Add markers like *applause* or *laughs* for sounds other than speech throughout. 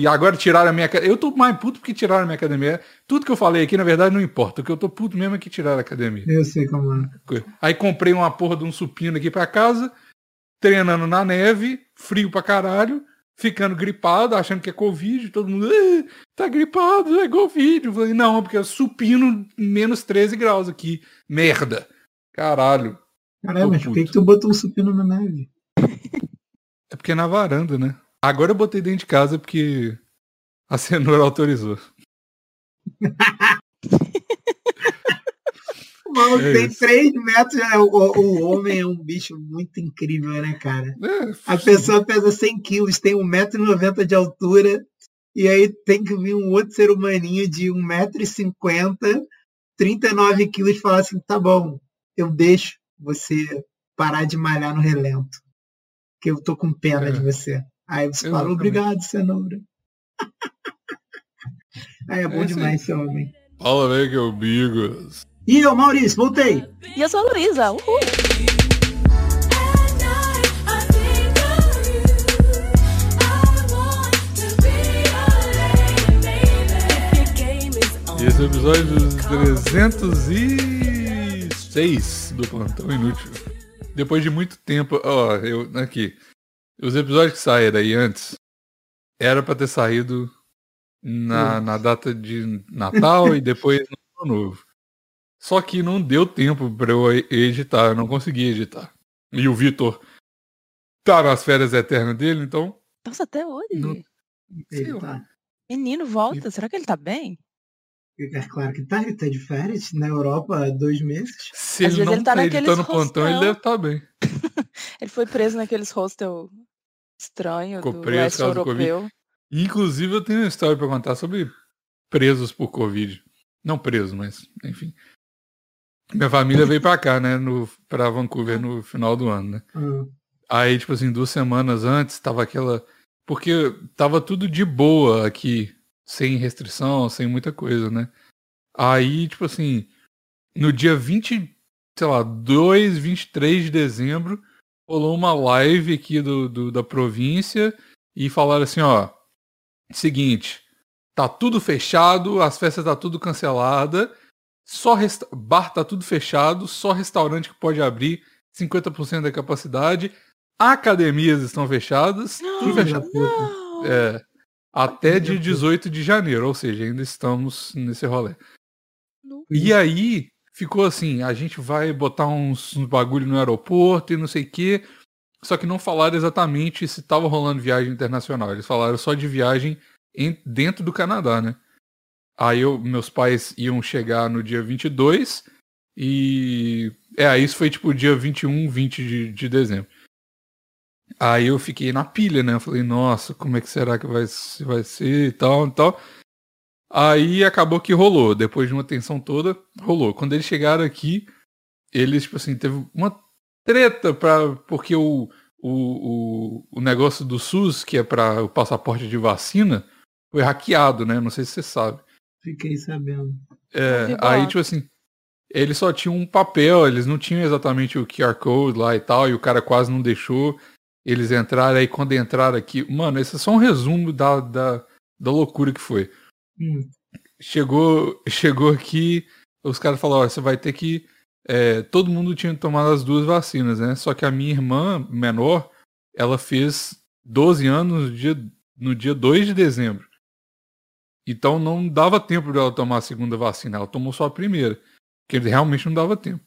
E agora tiraram a minha Eu tô mais puto porque tiraram a minha academia. Tudo que eu falei aqui, na verdade, não importa. O que eu tô puto mesmo é que tiraram a academia. Eu sei como é. Aí comprei uma porra de um supino aqui pra casa, treinando na neve, frio pra caralho, ficando gripado, achando que é Covid, todo mundo, tá gripado, é Covid. Eu falei, não, porque é supino menos 13 graus aqui. Merda. Caralho. Caralho, mas por que, que tu botou um supino na neve? É porque é na varanda, né? Agora eu botei dentro de casa porque a cenoura *laughs* autorizou. Mano, é tem isso. 3 metros, né? o, o, homem é um bicho muito incrível, né, cara? É, a pessoa pesa 100 quilos, tem 1,90m de altura, e aí tem que vir um outro ser humaninho de 1,50m, 39 quilos e falar assim, tá bom, eu deixo você parar de malhar no relento, que eu tô com pena é. de você. Aí você Exatamente. fala, obrigado, cenoura. *laughs* Aí é bom é demais esse homem. Fala, né, que é o Bigos. E eu, Maurício, voltei. E eu sou a Luísa. Uhul. Esse é o episódio 306 do Plantão Inútil. Depois de muito tempo, ó, eu aqui. Os episódios que saíram aí antes era para ter saído na, na data de Natal e depois no ano novo. Só que não deu tempo para eu editar, eu não consegui editar. E o Vitor tá nas férias eternas dele, então. Nossa, até hoje. Não... Tá. Menino, volta. Será que ele tá bem? É claro que tá, ele tá de férias na Europa há dois meses. Se Às ele não ele tá, tá editando plantão, ele deve estar tá bem. *laughs* ele foi preso naqueles hostel estranho Ficou do preso europeu. Inclusive, eu tenho uma história para contar sobre presos por Covid. Não preso, mas, enfim. Minha família veio pra cá, né? No, pra Vancouver no final do ano, né? Uhum. Aí, tipo assim, duas semanas antes, tava aquela. Porque tava tudo de boa aqui, sem restrição, sem muita coisa, né? Aí, tipo assim, no dia 20, sei lá, 2, 23 de dezembro, rolou uma live aqui do, do da província e falaram assim, ó, seguinte, tá tudo fechado, as festas tá tudo cancelada, só resta... bar tá tudo fechado, só restaurante que pode abrir 50% da capacidade, academias estão fechadas, não, tudo fechado. Não. É, até dia 18 de janeiro, ou seja, ainda estamos nesse rolê. Não. E aí ficou assim, a gente vai botar uns, uns bagulho no aeroporto e não sei o quê. Só que não falaram exatamente se estava rolando viagem internacional. Eles falaram só de viagem em, dentro do Canadá, né? Aí eu, meus pais iam chegar no dia 22 e... É, isso foi tipo dia 21, 20 de, de dezembro. Aí eu fiquei na pilha, né? Eu falei, nossa, como é que será que vai, vai ser e tal e tal. Aí acabou que rolou. Depois de uma tensão toda, rolou. Quando eles chegaram aqui, eles, tipo assim, teve uma treta pra, porque o, o, o, o negócio do SUS, que é para o passaporte de vacina, foi hackeado, né? Não sei se você sabe. Fiquei sabendo. É, aí, tipo assim, eles só tinham um papel, eles não tinham exatamente o QR Code lá e tal, e o cara quase não deixou eles entrarem. Aí quando entraram aqui, mano, esse é só um resumo da, da, da loucura que foi. Hum. Chegou, chegou aqui, os caras falaram, você vai ter que é, todo mundo tinha tomado as duas vacinas, né? Só que a minha irmã menor, ela fez 12 anos no dia, no dia 2 de dezembro. Então não dava tempo dela tomar a segunda vacina, ela tomou só a primeira. Porque realmente não dava tempo.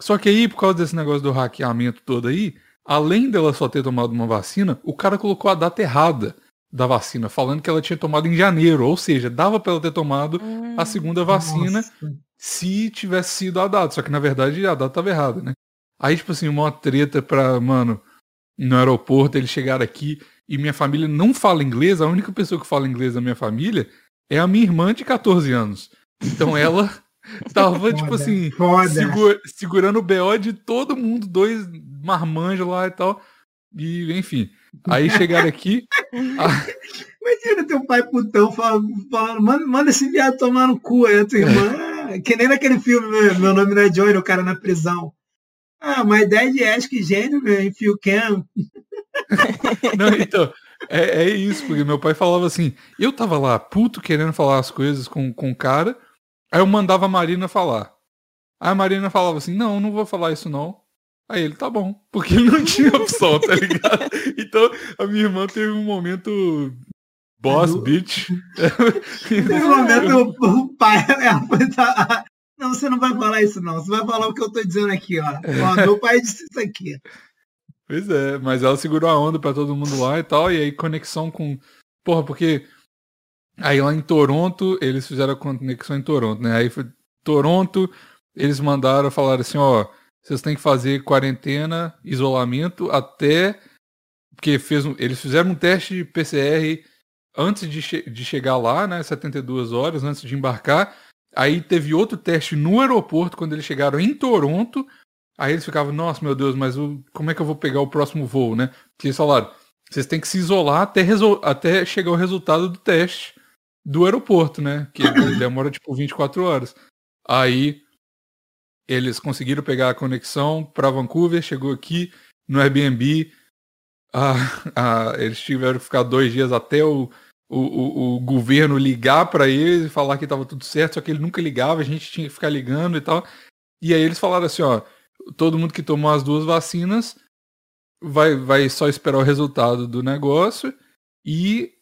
Só que aí, por causa desse negócio do hackeamento todo aí, além dela só ter tomado uma vacina, o cara colocou a data errada da vacina, falando que ela tinha tomado em janeiro. Ou seja, dava para ela ter tomado hum, a segunda vacina nossa se tivesse sido a data. Só que na verdade a data estava errada, né? Aí, tipo assim, uma treta pra, mano, no aeroporto, eles chegaram aqui e minha família não fala inglês. A única pessoa que fala inglês da minha família é a minha irmã de 14 anos. Então *laughs* ela tava, foda, tipo assim, segura, segurando o BO de todo mundo, dois marmanjos lá e tal. E, enfim. Aí chegaram aqui. a... Imagina teu pai putão falando, manda, manda esse viado tomar no cu aí, a tua irmã. que nem naquele filme, né? meu nome não é Johnny, o cara na prisão. Ah, uma ideia de Ask gênio, né? If you can. Não, então, É, é isso, porque meu pai falava assim, eu tava lá, puto, querendo falar as coisas com, com o cara, aí eu mandava a Marina falar. Aí a Marina falava assim, não, não vou falar isso não. Aí ele, tá bom, porque ele não *laughs* tinha opção, tá ligado? Então, a minha irmã teve um momento boss, bitch. *laughs* Teve um momento, *laughs* o pai, é, não, você não vai falar isso não, você vai falar o que eu tô dizendo aqui, ó. ó meu pai disse isso aqui. Pois é, mas ela segurou a onda para todo mundo lá e tal, e aí conexão com. Porra, porque. Aí lá em Toronto, eles fizeram a conexão em Toronto, né? Aí foi Toronto, eles mandaram, falaram assim, ó, vocês têm que fazer quarentena, isolamento até. Porque fez um... eles fizeram um teste de PCR antes de, che... de chegar lá, né? 72 horas antes de embarcar. Aí teve outro teste no aeroporto quando eles chegaram em Toronto Aí eles ficavam, nossa, meu Deus, mas o, como é que eu vou pegar o próximo voo, né? Porque eles falaram, vocês têm que se isolar até, até chegar o resultado do teste do aeroporto, né? Que demora tipo 24 horas. Aí eles conseguiram pegar a conexão para Vancouver, chegou aqui no Airbnb. Ah, *laughs* ah, eles tiveram que ficar dois dias até o, o, o, o governo ligar para eles e falar que estava tudo certo, só que ele nunca ligava, a gente tinha que ficar ligando e tal. E aí eles falaram assim, ó, todo mundo que tomou as duas vacinas vai, vai só esperar o resultado do negócio e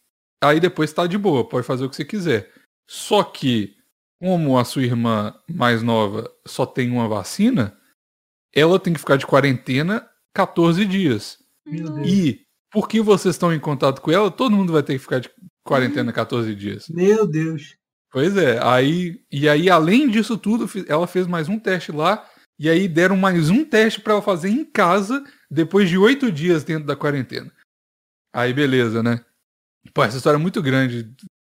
aí depois tá de boa, pode fazer o que você quiser. Só que, como a sua irmã mais nova só tem uma vacina, ela tem que ficar de quarentena 14 dias. E porque vocês estão em contato com ela, todo mundo vai ter que ficar de quarentena 14 dias. Meu Deus. Pois é, aí e aí além disso tudo, ela fez mais um teste lá e aí deram mais um teste para ela fazer em casa depois de oito dias dentro da quarentena. Aí beleza, né? Pô, essa história é muito grande.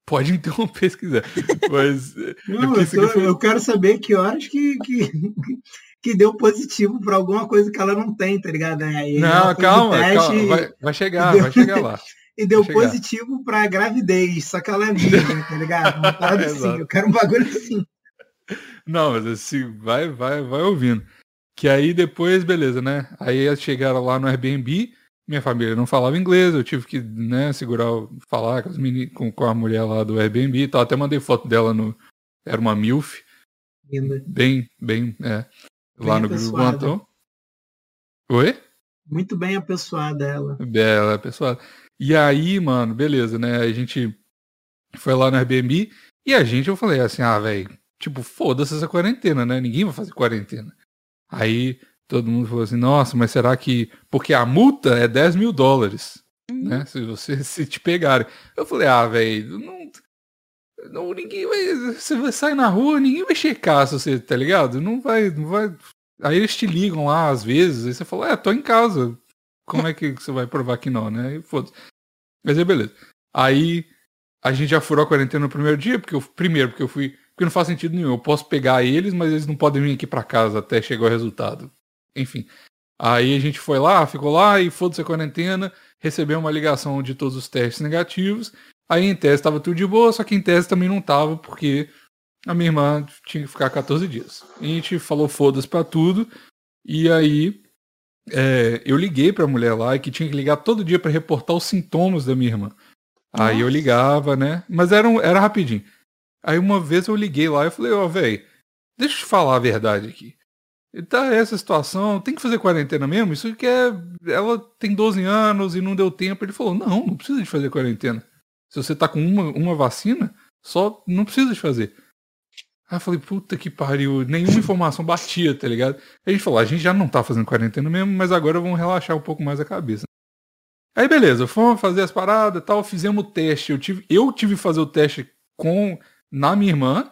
Pode interromper se quiser. Mas. *laughs* Não, eu, tô, foi... eu, quero saber que horas que, que, *laughs* que deu positivo para alguma coisa que ela não tem, tá ligado? Aí não, calma, calma. Vai, vai chegar, deu, vai chegar lá. *laughs* e deu positivo para gravidez, só que ela é virgem, tá ligado? Uma parada assim. Eu quero um bagulho assim. Não, mas assim, vai, vai, vai ouvindo. Que aí depois, beleza, né? Aí chegaram lá no Airbnb, minha família não falava inglês, eu tive que, né, segurar, falar com, com, com a mulher lá do Airbnb e tal. Até mandei foto dela no. Era uma MILF. Linda. Bem, bem, é. Bem lá no grupo Guantão. Oi? Muito bem apessoada ela. Bela apessoada. E aí, mano, beleza, né? A gente foi lá no Airbnb e a gente, eu falei assim, ah, velho, Tipo, foda-se essa quarentena, né? Ninguém vai fazer quarentena. Aí todo mundo falou assim, nossa, mas será que. Porque a multa é 10 mil dólares. Uhum. Né? Se você *laughs* se te pegarem. Eu falei, ah, velho, não, não. Ninguém vai. Você vai sair na rua, ninguém vai checar se você, tá ligado? Não vai. Não vai. Aí eles te ligam lá às vezes, aí você fala, é, tô em casa. Como é que você vai provar que não, né? Foda-se. Mas é beleza. Aí a gente já furou a quarentena no primeiro dia, porque eu, primeiro, porque eu fui porque não faz sentido nenhum. Eu posso pegar eles, mas eles não podem vir aqui para casa até chegar o resultado. Enfim. Aí a gente foi lá, ficou lá e foda-se a quarentena, recebeu uma ligação de todos os testes negativos. Aí em tese estava tudo de boa, só que em tese também não tava, porque a minha irmã tinha que ficar 14 dias. A gente falou foda-se pra tudo. E aí é, eu liguei pra mulher lá que tinha que ligar todo dia para reportar os sintomas da minha irmã. Nossa. Aí eu ligava, né? Mas era, era rapidinho. Aí uma vez eu liguei lá e falei, ó, oh, velho, deixa eu te falar a verdade aqui. Tá essa situação, tem que fazer quarentena mesmo? Isso que é. Ela tem 12 anos e não deu tempo. Ele falou, não, não precisa de fazer quarentena. Se você tá com uma, uma vacina, só não precisa de fazer. Aí eu falei, puta que pariu, nenhuma informação batia, tá ligado? Aí a gente falou, a gente já não tá fazendo quarentena mesmo, mas agora vamos relaxar um pouco mais a cabeça. Aí beleza, fomos fazer as paradas tal, fizemos o teste. Eu tive, eu tive que fazer o teste com na minha irmã,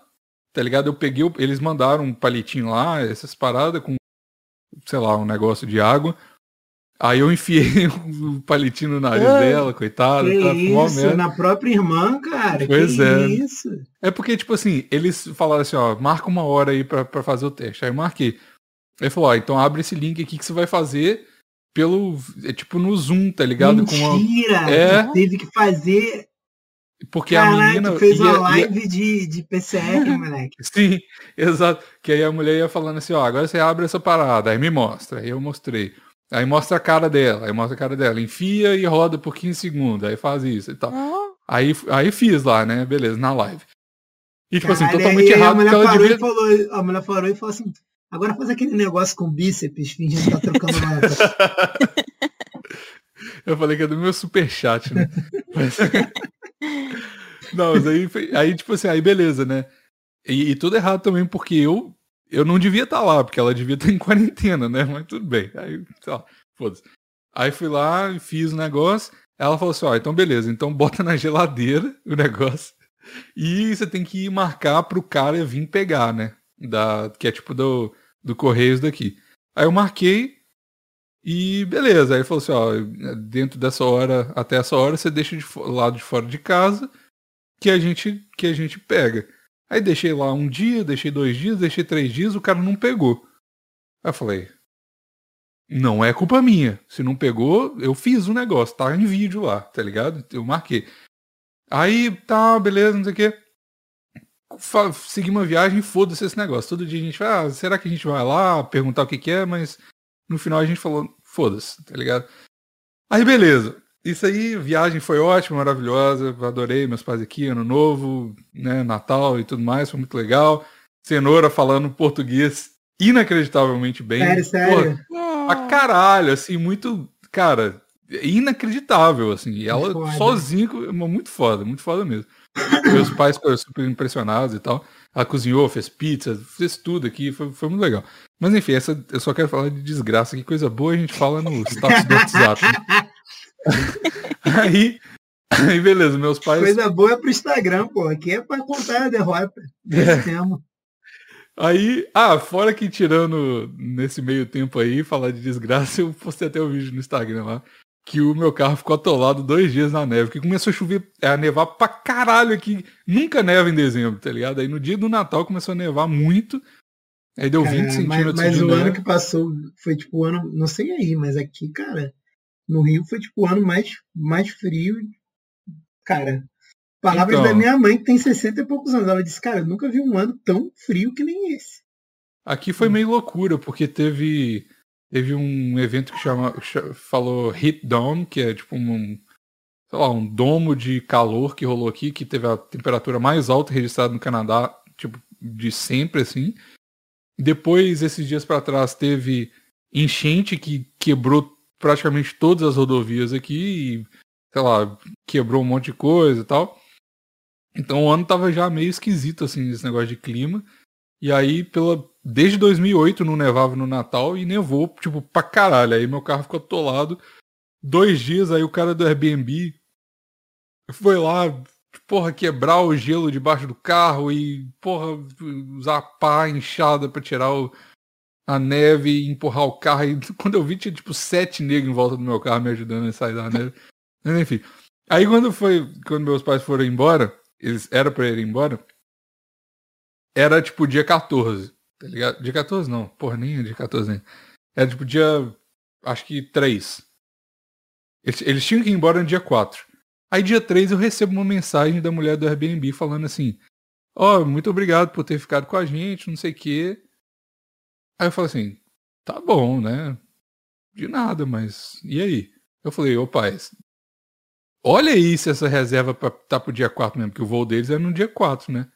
tá ligado? Eu peguei, eles mandaram um palitinho lá, essas paradas com, sei lá, um negócio de água. Aí eu enfiei *laughs* o palitinho no nariz é, dela, coitada. Que tá, isso, na própria irmã, cara. Pois que é. Isso? É porque, tipo assim, eles falaram assim, ó, marca uma hora aí pra, pra fazer o teste. Aí eu marquei. Aí falou, ó, então abre esse link aqui que você vai fazer pelo. É tipo no Zoom, tá ligado? Mentira! Com uma... É... Teve que fazer porque Caraca, a menina. fez ia, uma live ia... de, de PCR, *laughs* moleque. Sim, exato. Que aí a mulher ia falando assim, ó, agora você abre essa parada, aí me mostra. Aí eu mostrei. Aí mostra a cara dela, aí mostra a cara dela, enfia e roda por 15 segundos, aí faz isso e tal. Oh. Aí, aí fiz lá, né? Beleza, na live. E tipo assim, assim, totalmente errado. A mulher, parou devia... e falou, a mulher falou e falou assim: agora faz aquele negócio com bíceps, fingindo que tá trocando nota. *laughs* Eu falei que é do meu superchat, né? Mas... *laughs* Não, mas aí, aí, tipo assim, aí beleza, né? E, e, tudo errado também, porque eu eu não devia estar tá lá, porque ela devia estar em quarentena, né? Mas tudo bem. Aí, foda-se. Aí fui lá, fiz o negócio. Ela falou assim: ó, então beleza, então bota na geladeira *laughs* o negócio. E você tem que marcar pro cara vir pegar, né? Da, que é tipo do, do Correios daqui. Aí eu marquei e beleza. Aí ele falou assim: ó, dentro dessa hora, até essa hora, você deixa de lado de fora de casa que a gente, que a gente pega. Aí deixei lá um dia, deixei dois dias, deixei três dias, o cara não pegou. Aí eu falei, não é culpa minha. Se não pegou, eu fiz o negócio, tá em vídeo lá, tá ligado? Eu marquei. Aí, tá, beleza, não sei o quê. Segui uma viagem, foda-se esse negócio. Todo dia a gente ah, será que a gente vai lá perguntar o que, que é? Mas no final a gente falou, foda-se, tá ligado? Aí, beleza. Isso aí, viagem foi ótima, maravilhosa, adorei meus pais aqui, ano novo, né, Natal e tudo mais, foi muito legal. Cenoura falando português inacreditavelmente bem. Sério, sério? Porra, a caralho, assim, muito, cara, inacreditável, assim. E ela foda. sozinha, muito foda, muito foda mesmo. Meus pais foram super impressionados e tal. Ela cozinhou, fez pizza, fez tudo aqui, foi, foi muito legal. Mas enfim, essa, eu só quero falar de desgraça, que coisa boa a gente fala no status do WhatsApp. *laughs* Aí, aí, beleza, meus pais. Coisa boa é pro Instagram, pô. Aqui é pra contar a derrota. É. Aí, ah, fora que tirando nesse meio tempo aí, falar de desgraça, eu postei até o um vídeo no Instagram lá. Que o meu carro ficou atolado dois dias na neve, que começou a chover, é, a nevar pra caralho aqui. Nunca neva em dezembro, tá ligado? Aí no dia do Natal começou a nevar muito. Aí deu 20 é, centímetros mas, mas o neve. ano que passou foi tipo o ano, não sei aí, mas aqui, cara, no Rio foi tipo o ano mais, mais frio. Cara, palavras então, da minha mãe que tem 60 e poucos anos. Ela disse, cara, eu nunca vi um ano tão frio que nem esse. Aqui foi meio loucura, porque teve teve um evento que chama falou Heat Dome, que é tipo um sei lá, um domo de calor que rolou aqui, que teve a temperatura mais alta registrada no Canadá, tipo de sempre assim. Depois esses dias para trás teve enchente que quebrou praticamente todas as rodovias aqui e, sei lá, quebrou um monte de coisa e tal. Então o ano tava já meio esquisito, assim, esse negócio de clima. E aí, pela desde 2008 não nevava no Natal e nevou, tipo, pra caralho. Aí meu carro ficou atolado. Dois dias, aí o cara do Airbnb foi lá, porra, quebrar o gelo debaixo do carro e, porra, usar pá inchada pra tirar o, a neve e empurrar o carro. E *laughs* quando eu vi, tinha tipo sete negros em volta do meu carro me ajudando a sair da neve. Mas enfim. Aí quando foi, quando meus pais foram embora, eles era para ir embora, era tipo dia 14, tá ligado? Dia 14 não, porra, nem é dia 14 nem. Era tipo dia, acho que 3. Eles, eles tinham que ir embora no dia 4. Aí dia 3 eu recebo uma mensagem da mulher do Airbnb falando assim: Ó, oh, muito obrigado por ter ficado com a gente, não sei o quê. Aí eu falei assim, tá bom, né? De nada, mas e aí? Eu falei, ô pai, olha aí se essa reserva tá pro dia 4 mesmo, porque o voo deles é no dia 4, né?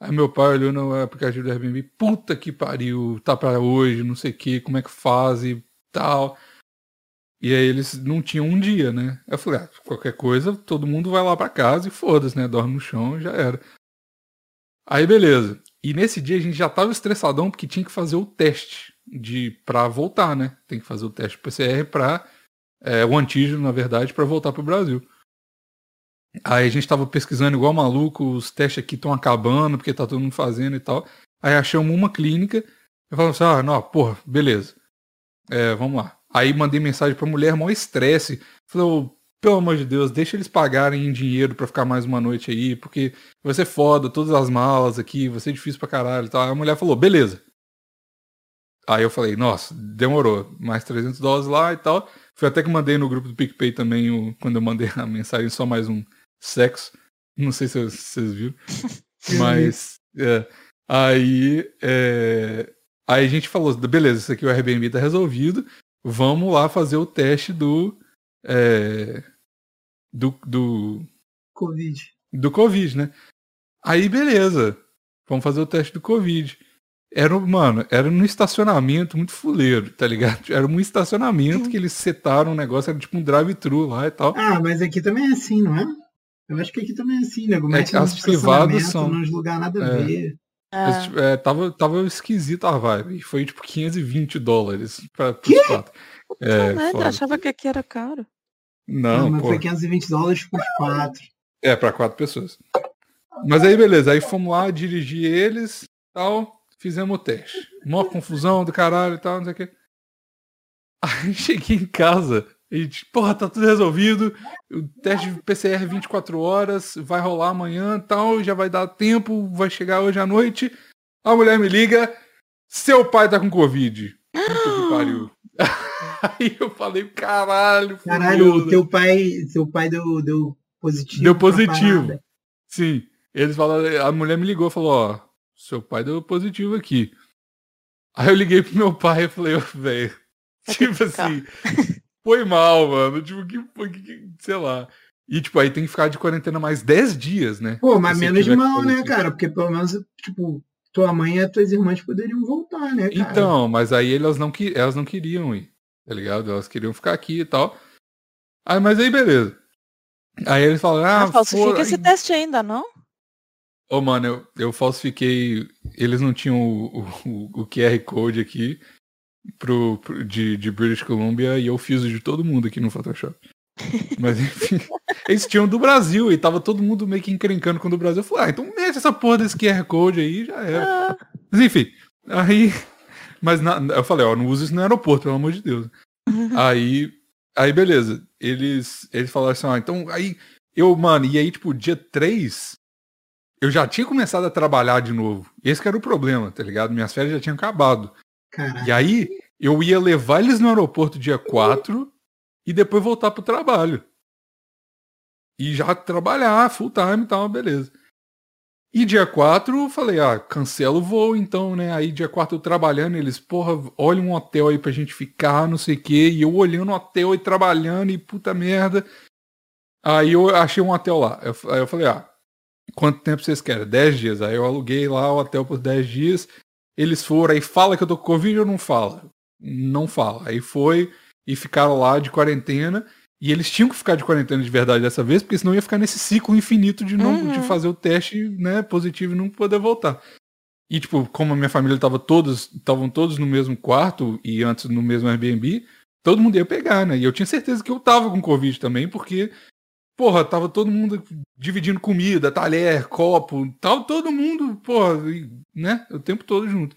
Aí meu pai olhou no aplicativo do Airbnb, puta que pariu, tá pra hoje, não sei o que, como é que faz e tal. E aí eles não tinham um dia, né? Eu falei, ah, qualquer coisa, todo mundo vai lá pra casa e foda-se, né? Dorme no chão já era. Aí beleza. E nesse dia a gente já tava estressadão porque tinha que fazer o teste de para voltar, né? Tem que fazer o teste PCR para é, o antígeno, na verdade, para voltar para o Brasil. Aí a gente tava pesquisando igual maluco, os testes aqui estão acabando porque tá todo mundo fazendo e tal. Aí achamos uma clínica, eu falei assim, ah, não, porra, beleza. É, vamos lá. Aí mandei mensagem pra mulher, maior estresse. Falei, pelo amor de Deus, deixa eles pagarem em dinheiro para ficar mais uma noite aí, porque vai ser foda, todas as malas aqui, vai ser difícil pra caralho e tal. Aí a mulher falou, beleza. Aí eu falei, nossa, demorou, mais 300 dólares lá e tal. Foi até que mandei no grupo do PicPay também, quando eu mandei a *laughs* mensagem, só mais um sexo. Não sei se vocês viram. *laughs* Mas, é, aí, é, aí a gente falou, beleza, isso aqui o Airbnb tá resolvido. vamos lá fazer o teste do. É, do, do. Covid. Do Covid, né? Aí, beleza. Vamos fazer o teste do Covid. Era, mano, era num estacionamento muito fuleiro, tá ligado? *laughs* Era um estacionamento que eles setaram um negócio, era tipo um drive-thru lá e tal. Ah, mas aqui também é assim, não é? Eu acho que aqui também é assim, né? é que as privadas são. Nos lugar nada a é. ver. É. É, tava, tava esquisito a vibe. Foi tipo 520 dólares pra, pros quatro. É, eu achava que aqui era caro. Não, não mas pô. foi 520 dólares por quatro. É, pra quatro pessoas. Mas aí, beleza. Aí fomos lá dirigir eles tal. Fizemos o teste. Mó confusão do caralho e tal, não sei o quê. Aí *laughs* cheguei em casa e, porra, tá tudo resolvido. O teste de PCR 24 horas, vai rolar amanhã tal, já vai dar tempo, vai chegar hoje à noite. A mulher me liga, seu pai tá com Covid. Puta que pariu. *gasps* Aí eu falei, caralho. Caralho, o teu pai, seu pai deu, deu positivo. Deu positivo. Sim. Eles falaram, a mulher me ligou e falou, ó, seu pai deu positivo aqui. Aí eu liguei pro meu pai e falei, ô, velho, tipo assim, *laughs* foi mal, mano. Tipo, que, que, sei lá. E, tipo, aí tem que ficar de quarentena mais 10 dias, né? Pô, mas menos de mal, né, cara? Porque pelo menos, tipo, tua mãe e as tuas irmãs poderiam voltar, né, cara? Então, mas aí elas não, elas não queriam ir, tá ligado? Elas queriam ficar aqui e tal. Aí, mas aí, beleza. Aí eles falaram, ah, ah falsifica for... esse teste ainda, não? Ô, oh, mano, eu, eu falsifiquei. Eles não tinham o, o, o QR Code aqui pro, pro, de, de British Columbia e eu fiz o de todo mundo aqui no Photoshop. Mas enfim, *laughs* eles tinham do Brasil e tava todo mundo meio que encrencando com o do Brasil. Eu falei, ah, então mete essa porra desse QR Code aí já era. Ah. Mas enfim, aí. Mas na, eu falei, ó, não usa isso no aeroporto, pelo amor de Deus. *laughs* aí, aí beleza. Eles, eles falaram assim, ah, então aí. Eu, mano, e aí, tipo, dia 3, eu já tinha começado a trabalhar de novo. Esse que era o problema, tá ligado? Minhas férias já tinham acabado. Caraca. E aí, eu ia levar eles no aeroporto dia 4 e depois voltar pro trabalho. E já trabalhar full time e tal, beleza. E dia 4 eu falei, ah, cancela o voo então, né? Aí dia 4 eu trabalhando, eles, porra, olha um hotel aí pra gente ficar, não sei o quê. E eu olhando o hotel e trabalhando e puta merda. Aí eu achei um hotel lá. aí eu falei, ah, quanto tempo vocês querem? 10 dias. Aí eu aluguei lá o hotel por 10 dias. Eles foram, aí fala que eu tô com Covid ou não fala? Não fala. Aí foi e ficaram lá de quarentena. E eles tinham que ficar de quarentena de verdade dessa vez, porque senão ia ficar nesse ciclo infinito de não uhum. de fazer o teste né, positivo e não poder voltar. E, tipo, como a minha família tava todos, estavam todos no mesmo quarto e antes no mesmo Airbnb, todo mundo ia pegar, né? E eu tinha certeza que eu tava com Covid também, porque porra, tava todo mundo dividindo comida, talher, copo, tava todo mundo, porra, né, o tempo todo junto.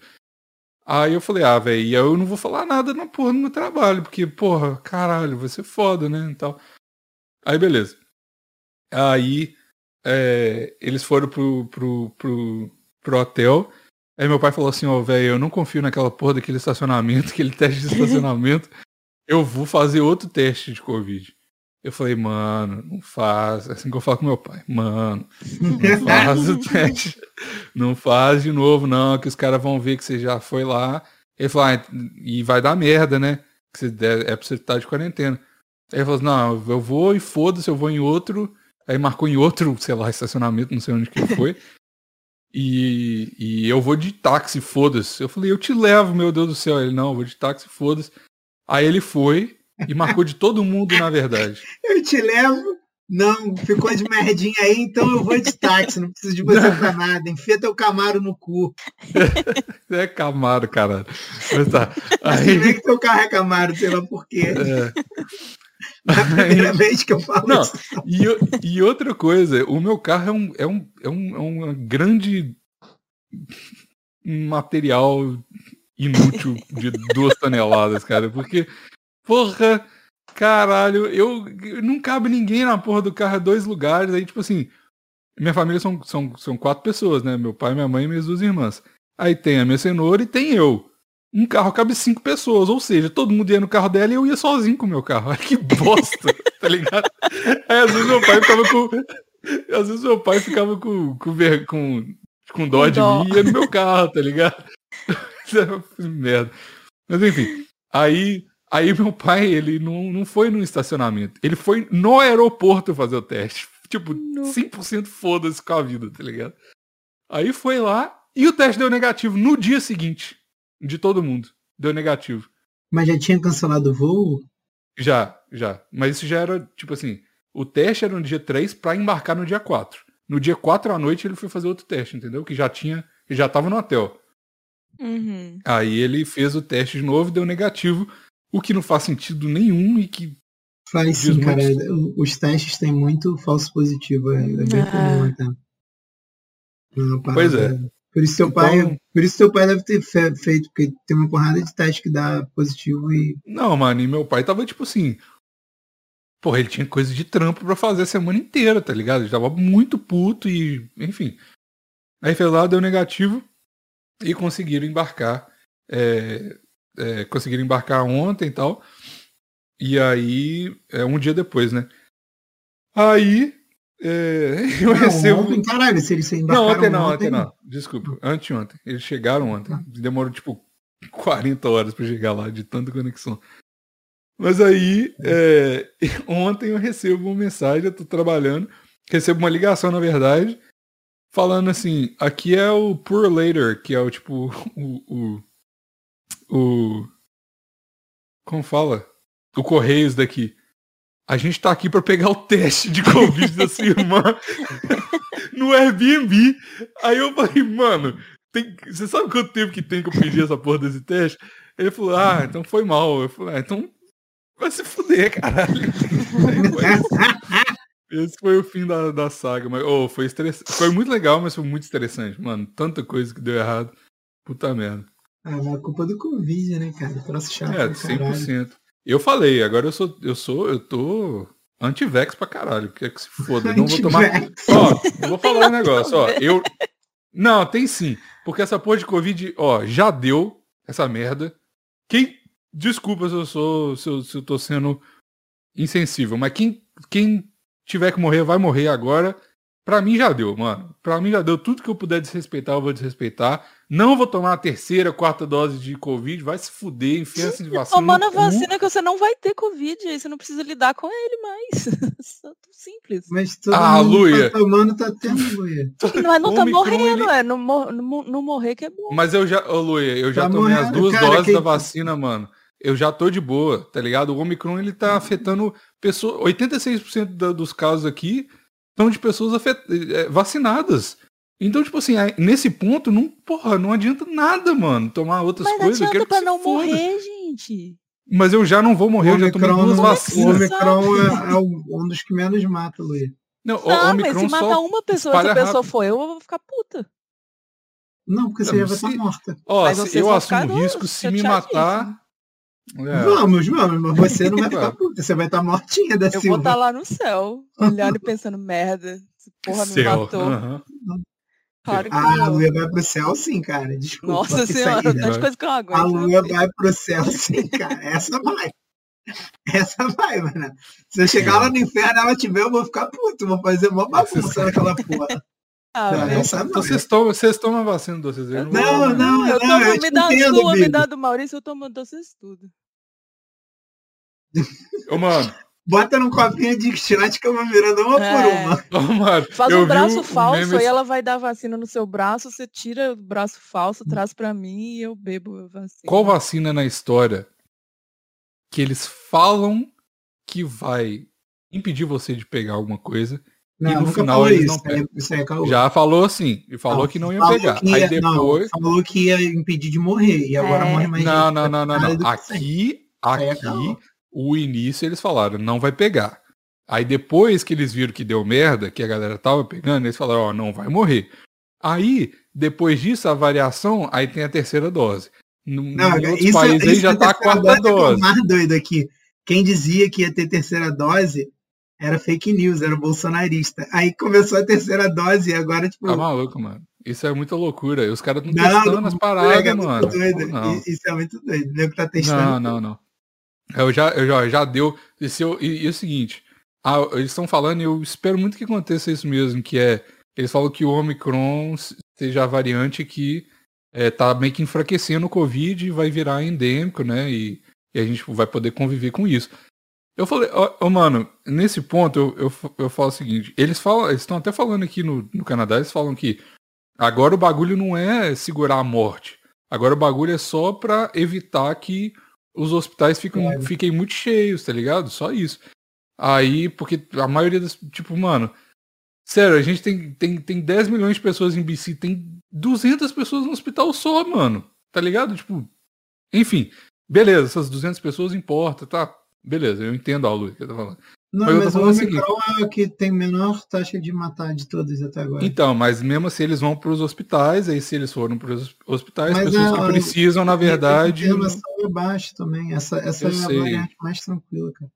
Aí eu falei, ah, velho, eu não vou falar nada na porra do meu trabalho, porque, porra, caralho, vai ser foda, né, e tal. Aí, beleza. Aí, é, eles foram pro, pro, pro, pro hotel, aí meu pai falou assim, ó, oh, velho, eu não confio naquela porra daquele estacionamento, *laughs* aquele teste de estacionamento, eu vou fazer outro teste de Covid. Eu falei, mano, não faz. Assim que eu falo com meu pai, mano, *laughs* não faz o teste. Não faz de novo, não, que os caras vão ver que você já foi lá. Ele falou, ah, e vai dar merda, né? Que você deve, é pra você estar de quarentena. Aí ele falou, assim, não, eu vou e foda-se, eu vou em outro. Aí marcou em outro, sei lá, estacionamento, não sei onde que foi. *laughs* e, e eu vou de táxi, foda-se. Eu falei, eu te levo, meu Deus do céu. Ele, não, eu vou de táxi, foda-se. Aí ele foi, e marcou de todo mundo, na verdade. Eu te levo. Não, ficou de merdinha aí, então eu vou de táxi, não preciso de você pra nada. Enfia teu Camaro no cu. *laughs* é Camaro, caralho. Mas tá. Aí... Nem que teu carro é Camaro, sei lá por quê. É. É a primeira aí... vez que eu falo não, isso. E, e outra coisa, o meu carro é um, é um, é um, é um grande material inútil de duas toneladas, cara, porque Porra, caralho, eu não cabe ninguém na porra do carro, dois lugares. Aí, tipo assim, minha família são, são, são quatro pessoas, né? Meu pai, minha mãe e minhas duas irmãs. Aí tem a minha cenoura e tem eu. Um carro cabe cinco pessoas, ou seja, todo mundo ia no carro dela e eu ia sozinho com o meu carro. Ai, que bosta, *laughs* tá ligado? Aí às vezes meu pai ficava com. Às vezes meu pai ficava com, com, com, com dó de dó. mim e ia no meu carro, tá ligado? *laughs* Merda. Mas enfim, aí Aí meu pai, ele não, não foi no estacionamento. Ele foi no aeroporto fazer o teste. *laughs* Tipo, no... 100% foda-se com a vida, tá ligado? Aí foi lá e o teste deu negativo no dia seguinte. De todo mundo. Deu negativo. Mas já tinha cancelado o voo? Já, já. Mas isso já era, tipo assim, o teste era no dia 3 para embarcar no dia 4. No dia 4 à noite ele foi fazer outro teste, entendeu? Que já tinha, já tava no hotel. Uhum. Aí ele fez o teste de novo, deu negativo, o que não faz sentido nenhum e que. Faz sim, muito... cara. Os testes têm muito falso positivo. É, é bem comum até. Pois é. Por isso, seu então, pai, por isso seu pai deve ter feito, porque tem uma porrada de teste que dá positivo e. Não, mano, e meu pai tava tipo assim. Porra, ele tinha coisa de trampo para fazer a semana inteira, tá ligado? Ele tava muito puto e. Enfim. Aí fez lá, deu negativo e conseguiram embarcar. É, é, conseguiram embarcar ontem e tal. E aí, é, um dia depois, né? Aí é, *laughs* eu não, recebo. Ontem, caralho, se eles Não, ontem não, ontem, ontem não. Desculpa, anteontem. Eles chegaram ontem. Ah. Demorou tipo *laughs* 40 horas para chegar lá, de tanta conexão. Mas aí, é, *laughs* ontem eu recebo uma mensagem, eu tô trabalhando, recebo uma ligação, na verdade, falando assim, aqui é o Poor Later, que é o tipo, o, o, o como fala? O Correios daqui a gente tá aqui para pegar o teste de Covid da sua irmã *laughs* no Airbnb. Aí eu falei, mano, tem... você sabe quanto tempo que tem que eu pedir essa porra desse teste? Ele falou, ah, então foi mal. Eu falei, ah, então vai se fuder, caralho. *laughs* Esse foi o fim da, da saga, mas oh, foi estressante. Foi muito legal, mas foi muito estressante, mano. Tanta coisa que deu errado. Puta merda. Ah, é culpa do Covid, né, cara? Troço chato. É, 100%. Eu falei, agora eu sou, eu sou, eu tô anti-vex pra caralho. Quer que se foda. não vou tomar. Ó, eu vou falar um negócio, ó. Eu. Não, tem sim. Porque essa porra de Covid, ó, já deu essa merda. Quem. Desculpa se eu sou. Se eu, se eu tô sendo insensível, mas quem, quem tiver que morrer, vai morrer agora. Pra mim já deu, mano. Pra mim já deu. Tudo que eu puder desrespeitar, eu vou desrespeitar. Não vou tomar a terceira, quarta dose de Covid. Vai se fuder, enfia de vacina. Tomando a vacina que você não vai ter Covid. Aí você não precisa lidar com ele mais. *laughs* simples. Mas todo ah, mundo Luia. tá tomando, tá tendo, Luia. *laughs* Não, é, não tá morrendo, ele... é. Não, não, não morrer que é bom. Mas eu já, ô Luia, eu já tá tomei morrendo, as duas cara, doses que... da vacina, mano. Eu já tô de boa, tá ligado? O Omicron, ele tá afetando pessoas... 86% dos casos aqui são de pessoas afet... Eh, vacinadas. Então, tipo assim, nesse ponto, não, porra, não adianta nada, mano, tomar outras Mas coisas. Mas adianta pra não morrer, gente. Mas eu já não vou morrer, o eu já tomei duas vacinas. O Omicron é, é, um dos que menos mata, Luiz. Não, não o Omicron mas se matar uma pessoa, se a pessoa for eu, eu vou ficar puta. Não, porque você já vai estar morta. Ó, eu assumo risco se me matar. É. Vamos, vamos, mas você não vai *laughs* ficar puta, você vai estar mortinha da Eu vou estar lá no céu, olhando e pensando, merda, essa porra me céu. matou. Uhum. Claro que ah, a lua vai pro céu sim, cara. Desculpa. Nossa senhora, aí, né? coisa que eu aguento. A lua vai pro céu sim, cara. Essa vai. Essa vai, mano. Se eu chegar lá no inferno ela tiver, eu vou ficar puto. Vou fazer uma bagunça naquela porra. *laughs* Ah, não, essa então vocês tomam, vocês tomam vacina do vocês? Não, não, não, não, eu tomo, eu me dá entendo, me dá do Maurício, eu tomo doces tudo. Ô, mano, bota num copinho de estilete que eu vou virando uma é. por uma. Oh, mano, Faz um braço falso, meme... aí ela vai dar vacina no seu braço, você tira o braço falso, traz para mim e eu bebo a vacina. Qual vacina na história que eles falam que vai impedir você de pegar alguma coisa não, e no final eles isso, não pegam. É, Já falou assim, e falou não, que não ia pegar. Ia, aí depois. Não, falou que ia impedir de morrer, e agora é. morre mais Não, não, não, não, não. Aqui, aqui, o início eles falaram, não vai pegar. Aí depois que eles viram que deu merda, que a galera tava pegando, eles falaram, ó, oh, não vai morrer. Aí, depois disso, a variação, aí tem a terceira dose. No, não, em outros isso, países isso aí já tá a quarta dose. É mais doido aqui. Quem dizia que ia ter terceira dose era fake news, era bolsonarista. Aí começou a terceira dose e agora, tipo. Tá maluco, mano. Isso é muita loucura. Os caras estão testando as paradas, é mano. Não. Isso é muito doido. Nego tá testando. Não, não, não. Eu já, eu já, já deu. E, eu, e, e é o seguinte, ah, eles estão falando, e eu espero muito que aconteça isso mesmo, que é. Eles falam que o Omicron seja a variante que é, tá meio que enfraquecendo o Covid e vai virar endêmico, né? E E a gente vai poder conviver com isso. Eu falei, ó, oh, mano, nesse ponto eu, eu, eu falo o seguinte, eles falam, eles estão até falando aqui no, no Canadá, eles falam que agora o bagulho não é segurar a morte. Agora o bagulho é só para evitar que os hospitais fiquem, é. fiquem muito cheios, tá ligado? Só isso. Aí, porque a maioria das. Tipo, mano. Sério, a gente tem, tem, tem 10 milhões de pessoas em BC, tem 200 pessoas no hospital só, mano. Tá ligado? Tipo. Enfim. Beleza, essas 200 pessoas importa, tá? Beleza, eu entendo a Lu que tá falando. Não, mas, mas o Omicron é o que tem menor taxa de matar de todos até agora. Então, mas mesmo assim eles vão para os hospitais, aí se eles foram para os hospitais, mas pessoas a, que precisam, na verdade. A internação é baixa também. Essa, essa é sei. a variante mais tranquila, cara.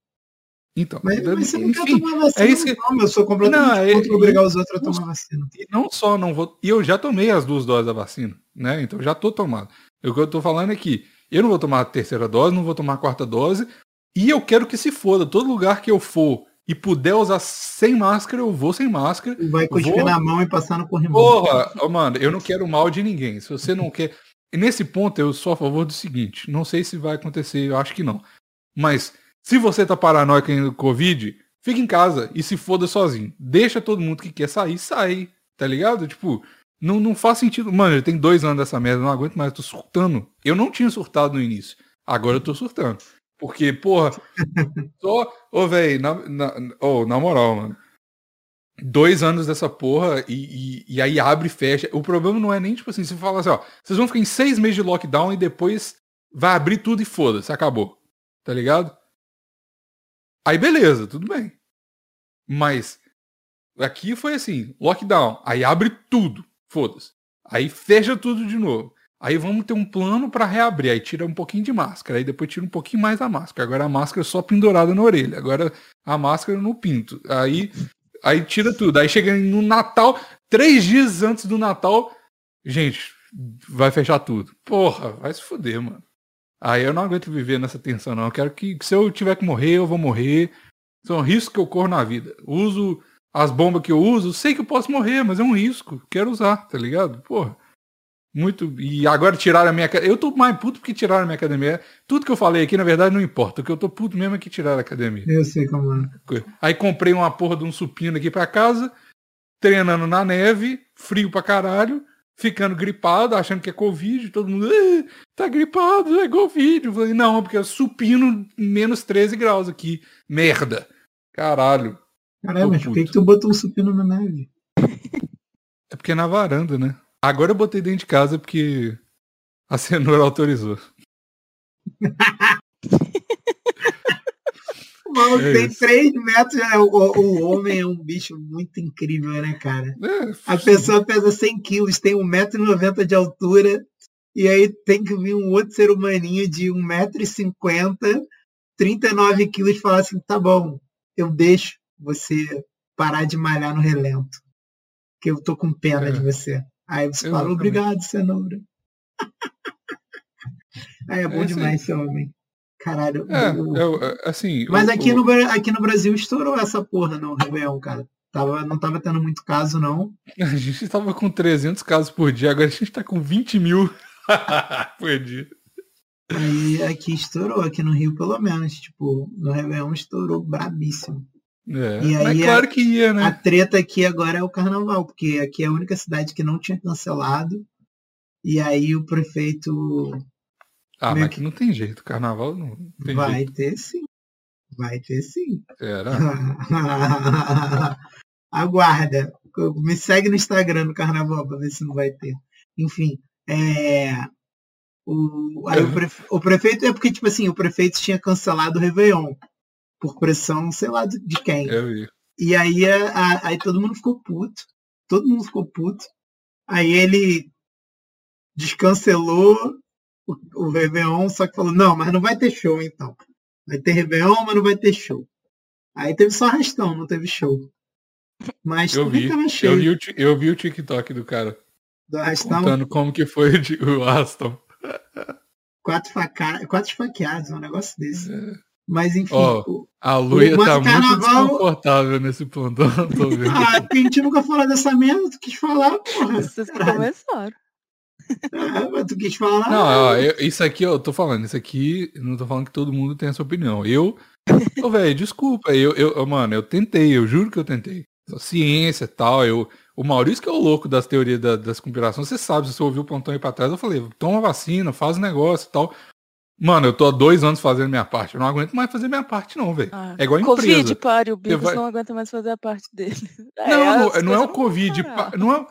Então, mas, mas você não enfim, quer tomar vacina, é isso que... não, eu sou completamente não, é, contra obrigar os outros a tomar vacina. E não só não vou. E eu já tomei as duas doses da vacina, né? Então já tô tomado. O que eu tô falando é que eu não vou tomar a terceira dose, não vou tomar a quarta dose, e eu quero que se foda. Todo lugar que eu for e puder usar sem máscara, eu vou sem máscara. Vai cuspir vou... na mão e passar no corrimão. Porra, oh, mano, eu não quero mal de ninguém. Se você não quer. E nesse ponto eu sou a favor do seguinte: não sei se vai acontecer, eu acho que não. Mas se você tá paranoico ainda do Covid, fica em casa e se foda sozinho. Deixa todo mundo que quer sair, sair. Tá ligado? Tipo, não, não faz sentido. Mano, tem dois anos dessa merda, não aguento mais, eu tô surtando. Eu não tinha surtado no início. Agora eu tô surtando. Porque, porra, só. Ô, velho, na, na, oh, na moral, mano. Dois anos dessa porra e, e, e, aí abre e fecha. O problema não é nem tipo assim, você fala assim, ó, vocês vão ficar em seis meses de lockdown e depois vai abrir tudo e foda-se, acabou. Tá ligado? Aí beleza, tudo bem. Mas aqui foi assim, lockdown, aí abre tudo, foda-se. Aí fecha tudo de novo. Aí vamos ter um plano para reabrir. Aí tira um pouquinho de máscara. Aí depois tira um pouquinho mais a máscara. Agora a máscara só pendurada na orelha. Agora a máscara no pinto. Aí, aí tira tudo. Aí chega no Natal, três dias antes do Natal, gente, vai fechar tudo. Porra, vai se fuder, mano. Aí eu não aguento viver nessa tensão, não. Eu quero que, que se eu tiver que morrer, eu vou morrer. São riscos que eu corro na vida. Uso as bombas que eu uso, sei que eu posso morrer, mas é um risco. Quero usar, tá ligado? Porra. Muito. E agora tiraram a minha. Eu tô mais puto porque tiraram a minha academia. Tudo que eu falei aqui, na verdade, não importa. O que eu tô puto mesmo é que tiraram a academia. Eu sei como é. Aí comprei uma porra de um supino aqui pra casa, treinando na neve, frio pra caralho, ficando gripado, achando que é Covid. Todo mundo. tá gripado, é Covid. Eu falei, não, porque é supino menos 13 graus aqui. Merda. Caralho. Caralho, mas por que, que tu botou um supino na neve? É porque é na varanda, né? Agora eu botei dentro de casa porque a cenoura autorizou. *laughs* Mano, é tem 3 metros, né? o, o, homem é um bicho muito incrível, né, cara? É, a pessoa pesa 100 quilos, tem 1,90m de altura, e aí tem que vir um outro ser humaninho de 1,50m, 39 quilos e falar assim, tá bom, eu deixo você parar de malhar no relento, que eu tô com pena é. de você. Aí você fala, obrigado, cenoura. Aí é bom é, demais esse homem. Caralho. É, eu, é, assim, Mas aqui, No, aqui no Brasil estourou essa porra no Réveillon, cara. Tava, não tava tendo muito caso, não. A gente tava com 300 casos por dia, agora a gente tá com 20 mil *laughs* por dia. Aí aqui estourou, aqui no Rio pelo menos. Tipo, no Réveillon estourou brabíssimo. É, e aí claro a, que ia, né? A treta aqui agora é o carnaval, porque aqui é a única cidade que não tinha cancelado. E aí o prefeito. Ah, mas aqui não tem jeito, carnaval não tem Vai jeito. ter sim. Vai ter sim. Será? *laughs* Aguarda. Me segue no Instagram do carnaval pra ver se não vai ter. Enfim, é. O, aí o, *laughs* prefe... o prefeito é porque, tipo assim, o prefeito tinha cancelado o Réveillon por pressão, sei lá de quem. Eu vi. E aí, a, aí todo mundo ficou puto. Todo mundo ficou puto. Aí ele descancelou o, o Réveillon, só que falou, não, mas não vai ter show então. Vai ter Réveillon, mas não vai ter show. Aí teve só arrastão, não teve show. Mas eu vi, eu vi, o, eu vi o TikTok do cara. Do arrastão. Contando como que foi o Aston. Quatro, faca... Quatro esfaqueados, um negócio desse. É. Mas enfim. Oh, a Luia tá carnaval... muito desconfortável nesse ponto. *laughs* ah, a gente nunca falou dessa merda, tu quis falar, porra. Vocês começaram. Ah, mas tu quis falar. Não, ó, eu, isso aqui eu tô falando, isso aqui, não tô falando que todo mundo tem essa opinião. Eu, ô, velho, desculpa, eu, eu, mano, eu tentei, eu juro que eu tentei. Ciência e tal, eu, o Maurício que é o louco das teorias da, das conspirações, você sabe, se você ouviu o pontão aí pra trás, eu falei, toma vacina, faz o negócio e tal. Mano, eu tô há dois anos fazendo minha parte. Eu não aguento mais fazer minha parte, não, velho. Ah, é igual a Covid, empresa. pare, o Bigos vai... não aguenta mais fazer a parte dele. Não, *laughs* é, não, não é o Covid. Pa... Não, é...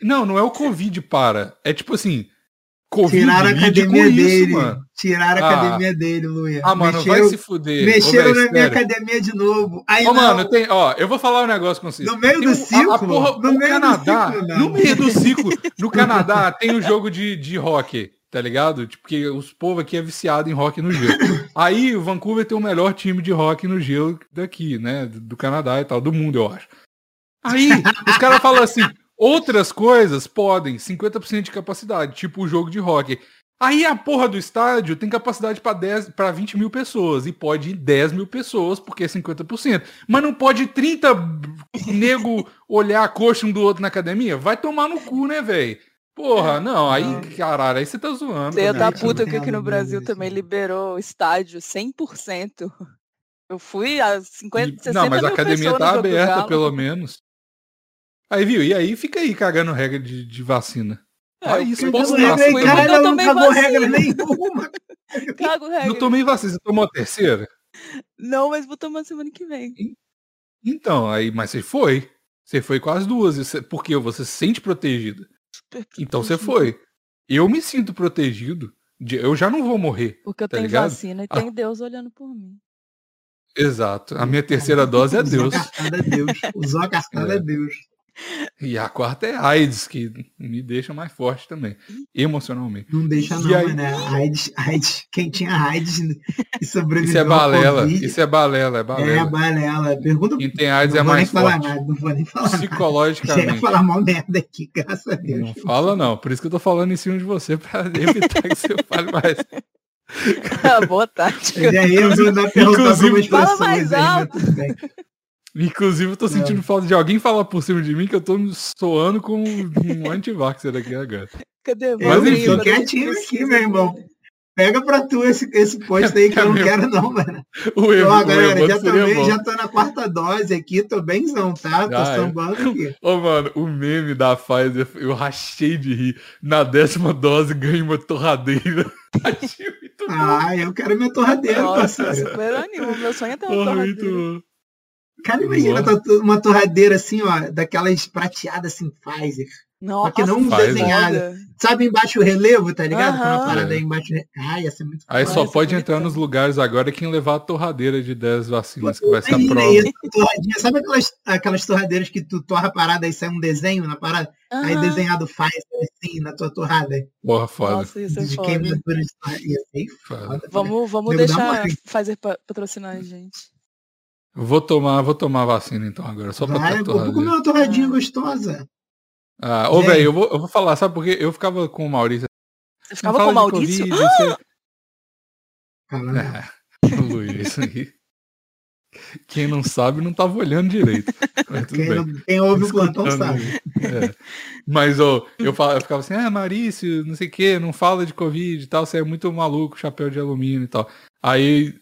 não, não é o Covid para. É tipo assim. Covid Tiraram a academia isso, dele. Mano. Tiraram a ah. academia dele, Luia. Ah, mano, mexeram, vai se fuder. Mexeram Ô, véio, na minha academia de novo. Aí, Ô, mano, tem, ó, eu vou falar um negócio com você. No meio tem do ciclo? A, a porra, no meio Canadá, do ciclo, no meio do ciclo, no Canadá tem o um jogo de, de hockey tá ligado? Tipo, porque os povos aqui é viciado em rock no gelo. *coughs* Aí o Vancouver tem o melhor time de rock no gelo daqui, né? Do Canadá e tal, do mundo, eu acho. Aí os caras falam assim, outras coisas podem, 50% de capacidade, tipo o jogo de rock. Aí a porra do estádio tem capacidade para 10, para 20 mil pessoas e pode ir 10 mil pessoas, porque é 50%. Mas não pode 30 nego olhar a coxa um do outro na academia? Vai tomar no cu, né, velho? Porra, não, aí, caralho, aí você tá zoando. Você tá puta que aqui no Brasil também liberou estádio 100%. Eu fui a 50, 60 Não, mas a academia tá aberta, pelo menos. Aí, viu? E aí fica aí cagando regra de, de vacina. É, aí, isso posso regra, cara, eu não cagou regra nenhuma. *laughs* Cago regra. Não tomei vacina, você tomou a terceira? Não, mas vou tomar semana que vem. Então, aí, mas você foi. Você foi com as duas, porque você se sente protegida. Então você foi. Eu me sinto protegido. De, eu já não vou morrer. Porque eu tá tenho ligado? vacina e a... tem Deus olhando por mim. Exato. A minha terceira dose é Deus. Usou a cascada é Deus. Usou a cascada é, é Deus. *laughs* E a quarta é AIDS, que me deixa mais forte também, emocionalmente. Não deixa e não, aí... né? AIDS, AIDS, quem tinha AIDS e sobreviveu Isso é balela, isso é balela, é balela. É balela. Pergunta Quem tem AIDS é mais forte. Nada, não vou nem falar Psicologicamente. Ia falar mal merda aqui, graças a Deus. Não fala não, por isso que eu tô falando em cima de você, pra *laughs* evitar que você fale mais. *laughs* Ah, boa tarde. E aí eu dar perguntar para Fala mais alto. Aí, Inclusive, eu tô sentindo é. falta de alguém falar por cima de mim que eu tô soando com um *laughs* anti-vaxxer aqui agora. Cadê? Mas enfim. Eu tô quietinho aqui, meu irmão. Pega pra tu esse, esse post aí que eu não quero, não, mano. O Evo, Ó, galera, já, também, já tô na quarta dose aqui, tô bemzão, tá? Tô ah, sambando é. aqui. *laughs* Ô, mano, o meme da Pfizer, eu rachei de rir. Na décima dose, ganhei uma torradeira. *laughs* ah, eu quero minha torradeira, Nossa, parceiro. animo. Meu sonho é ter uma Porra, torradeira. Cara, imagina uma torradeira assim, ó, daquelas prateadas assim, Pfizer. Nossa, Só que não Pfizer. desenhada. Sabe embaixo o relevo, tá ligado? Uhum. uma parada aí embaixo. Ah, ia ser muito Aí só pode entrar nos lugares agora quem levar a torradeira de 10 vacinas, que vai ser a prova. sabe aquelas, aquelas torradeiras que tu torra a parada e sai um desenho na parada? Uhum. Aí desenhado Pfizer assim na tua torrada. Porra, foda. Nossa, isso é de foda. Ia ser foda. Vamos, vamos deixar Pfizer patrocinar a gente. Vou tomar, vou tomar vacina então agora, só Vai, pra Vou comer uma torradinha gostosa. Ah, ô, velho, eu vou, eu vou falar, sabe porque eu ficava com o Maurício. Você ficava com o Maurício? COVID, ah! você... É, *laughs* Luiz, aí. Quem não sabe não tava olhando direito. Quem, não, quem, ouve o plantão sabe. É. Mas ó, eu, falava, eu ficava assim, ah, Maurício, não sei o que, não fala de Covid e tal, você é muito maluco, chapéu de alumínio e tal. Aí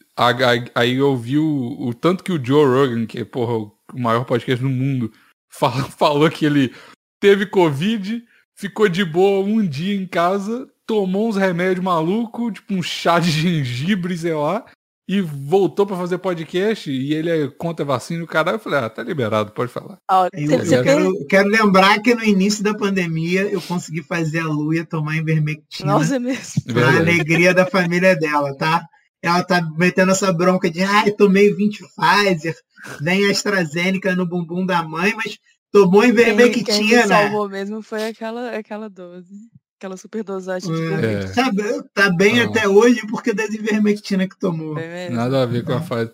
Aí eu vi o, o, tanto que o Joe Rogan, que é porra, o maior podcast do mundo, fala, *laughs* falou que ele teve Covid, ficou de boa um dia em casa, tomou uns remédios malucos, tipo um chá de gengibre, sei lá, e voltou para fazer podcast e ele é contra a vacina e o caralho. Eu falei, ah, tá liberado, pode falar. eu, eu quero, quero, lembrar que no início da pandemia eu consegui fazer a Luia tomar Invermectina. Nossa, é mesmo. Pra alegria da família dela, tá? Ela tá metendo essa bronca de ai, tomei 20 Pfizer, vem a AstraZeneca no bumbum da mãe, mas tomou Ivermectina. Quem, quem salvou mesmo foi aquela, aquela dose. Aquela super dosagem de é. tá, tá bem ah. até hoje porque da Ivermectina que tomou. Nada a ver com a Pfizer.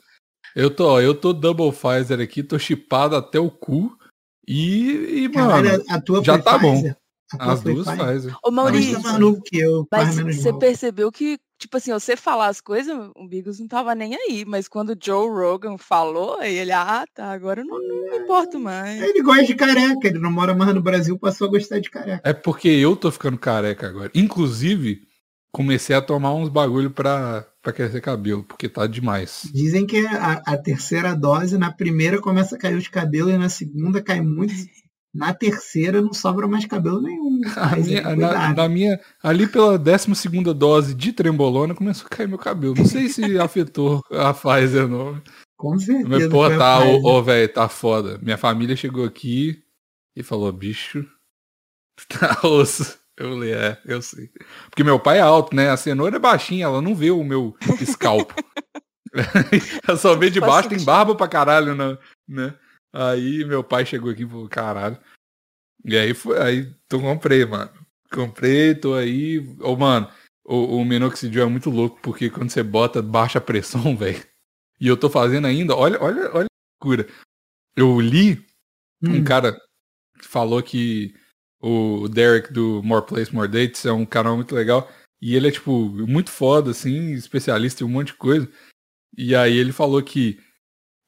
Eu tô, eu tô double Pfizer aqui, tô chipado até o cu. E, e mano, a tua já tá Pfizer. bom. As duas fazem. Ô, Maurício, mais novo que eu, mas você percebeu que, tipo assim, você falar as coisas, o Bigos não tava nem aí, mas quando o Joe Rogan falou, aí ele, ah, tá, agora eu não, não me importo mais. Ele gosta de careca, ele não mora mais no Brasil, passou a gostar de careca. É porque eu tô ficando careca agora. Inclusive, comecei a tomar uns bagulho pra, pra crescer cabelo, porque tá demais. Dizem que a, a terceira dose, na primeira começa a cair os cabelos e na segunda cai muito. *laughs* Na terceira não sobra mais cabelo nenhum. *laughs* A minha, na, na, minha, ali pela 12 segunda dose de trembolona começou a cair meu cabelo. Não sei se *laughs* afetou a Pfizer não. Com certeza. Mas, pô, tá, ô, velho, tá foda. Minha família chegou aqui e falou, bicho, *laughs* tá osso. Eu falei, é, eu sei. Porque meu pai é alto, né? A cenoura é baixinha, ela não vê o meu escalpo. ela só vê de baixo, tem barba pra caralho, né? Aí meu pai chegou aqui e falou, caralho. E aí foi, aí tô comprei, mano. Comprei, tô aí. Ô, oh, mano, o, o minoxidil é muito louco, porque quando você bota baixa pressão, *laughs* velho. E eu tô fazendo ainda, olha, olha, olha a cura. Eu li hum. um cara falou que o Derek do More Place, More Dates é um canal muito legal. E ele é, tipo, muito foda, assim, especialista em um monte de coisa. E aí ele falou que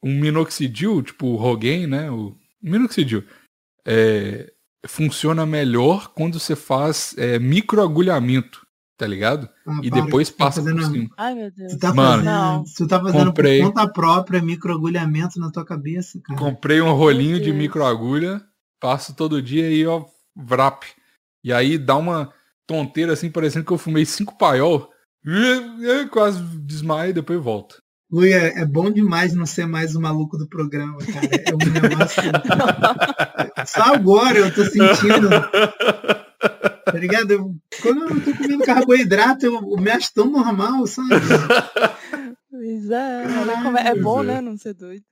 um minoxidil, tipo o Rogaine, né? O minoxidil é, funciona melhor quando você faz é, microagulhamento, tá ligado? Ah, e para, depois tá passa tá por cima. Ai, meu Deus. Você tá Mano, fazendo, você tá fazendo comprei, por conta própria microagulhamento na tua cabeça, cara. Comprei um rolinho de microagulha, passo todo dia e ó, vrap. E aí dá uma tonteira assim, parecendo que eu fumei cinco paiol. Quase desmaio e depois volta. Lui, é, é, bom demais não ser mais o maluco do programa, cara. É um negócio. Só agora eu tô sentindo. Tá ligado? Eu, quando eu não tô comendo carboidrato, eu, eu me acho tão normal, sabe? Pois é, é, é bom, né? Não ser doido.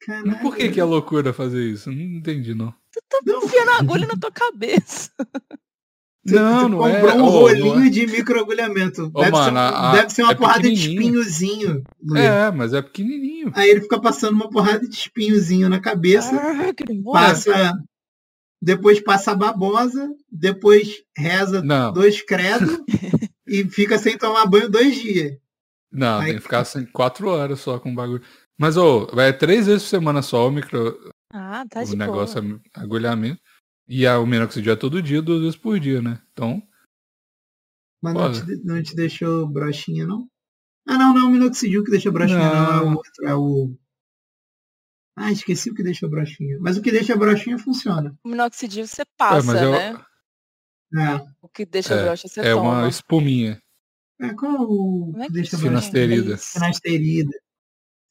Caralho. Por que, que é loucura fazer isso? Não entendi, não. Tu tá enfiando agulha na tua cabeça. Não, não é. Comprou um oh, rolinho é. de microagulhamento. Oh, deve, mano, ser, a, deve ser uma é porrada de espinhozinho. É, mas é pequenininho. Aí ele fica passando uma porrada de espinhozinho na cabeça. Ah, passa. Depois passa a babosa. Depois reza não. dois credos. *laughs* e fica sem tomar banho dois dias. Não, Aí, tem que ficar assim, quatro horas só com o bagulho. Mas, ô, oh, vai três vezes por semana só o micro. Ah, tá o negócio boa. é agulhamento. E a, o minoxidil é todo dia, duas vezes por dia, né? Então. Mas não te, não te, deixou broxinha, não? Ah, não, não, o minoxidil que deixa broxinha, não. não, é o outro, é o. Ah, esqueci o que deixa broxinha. Mas o que deixa broxinha funciona. O minoxidil você passa, é, eu... né? É. O que deixa é, broxa você é toma. É uma espuminha. É, qual é o que, que deixa Finasterida. Finasterida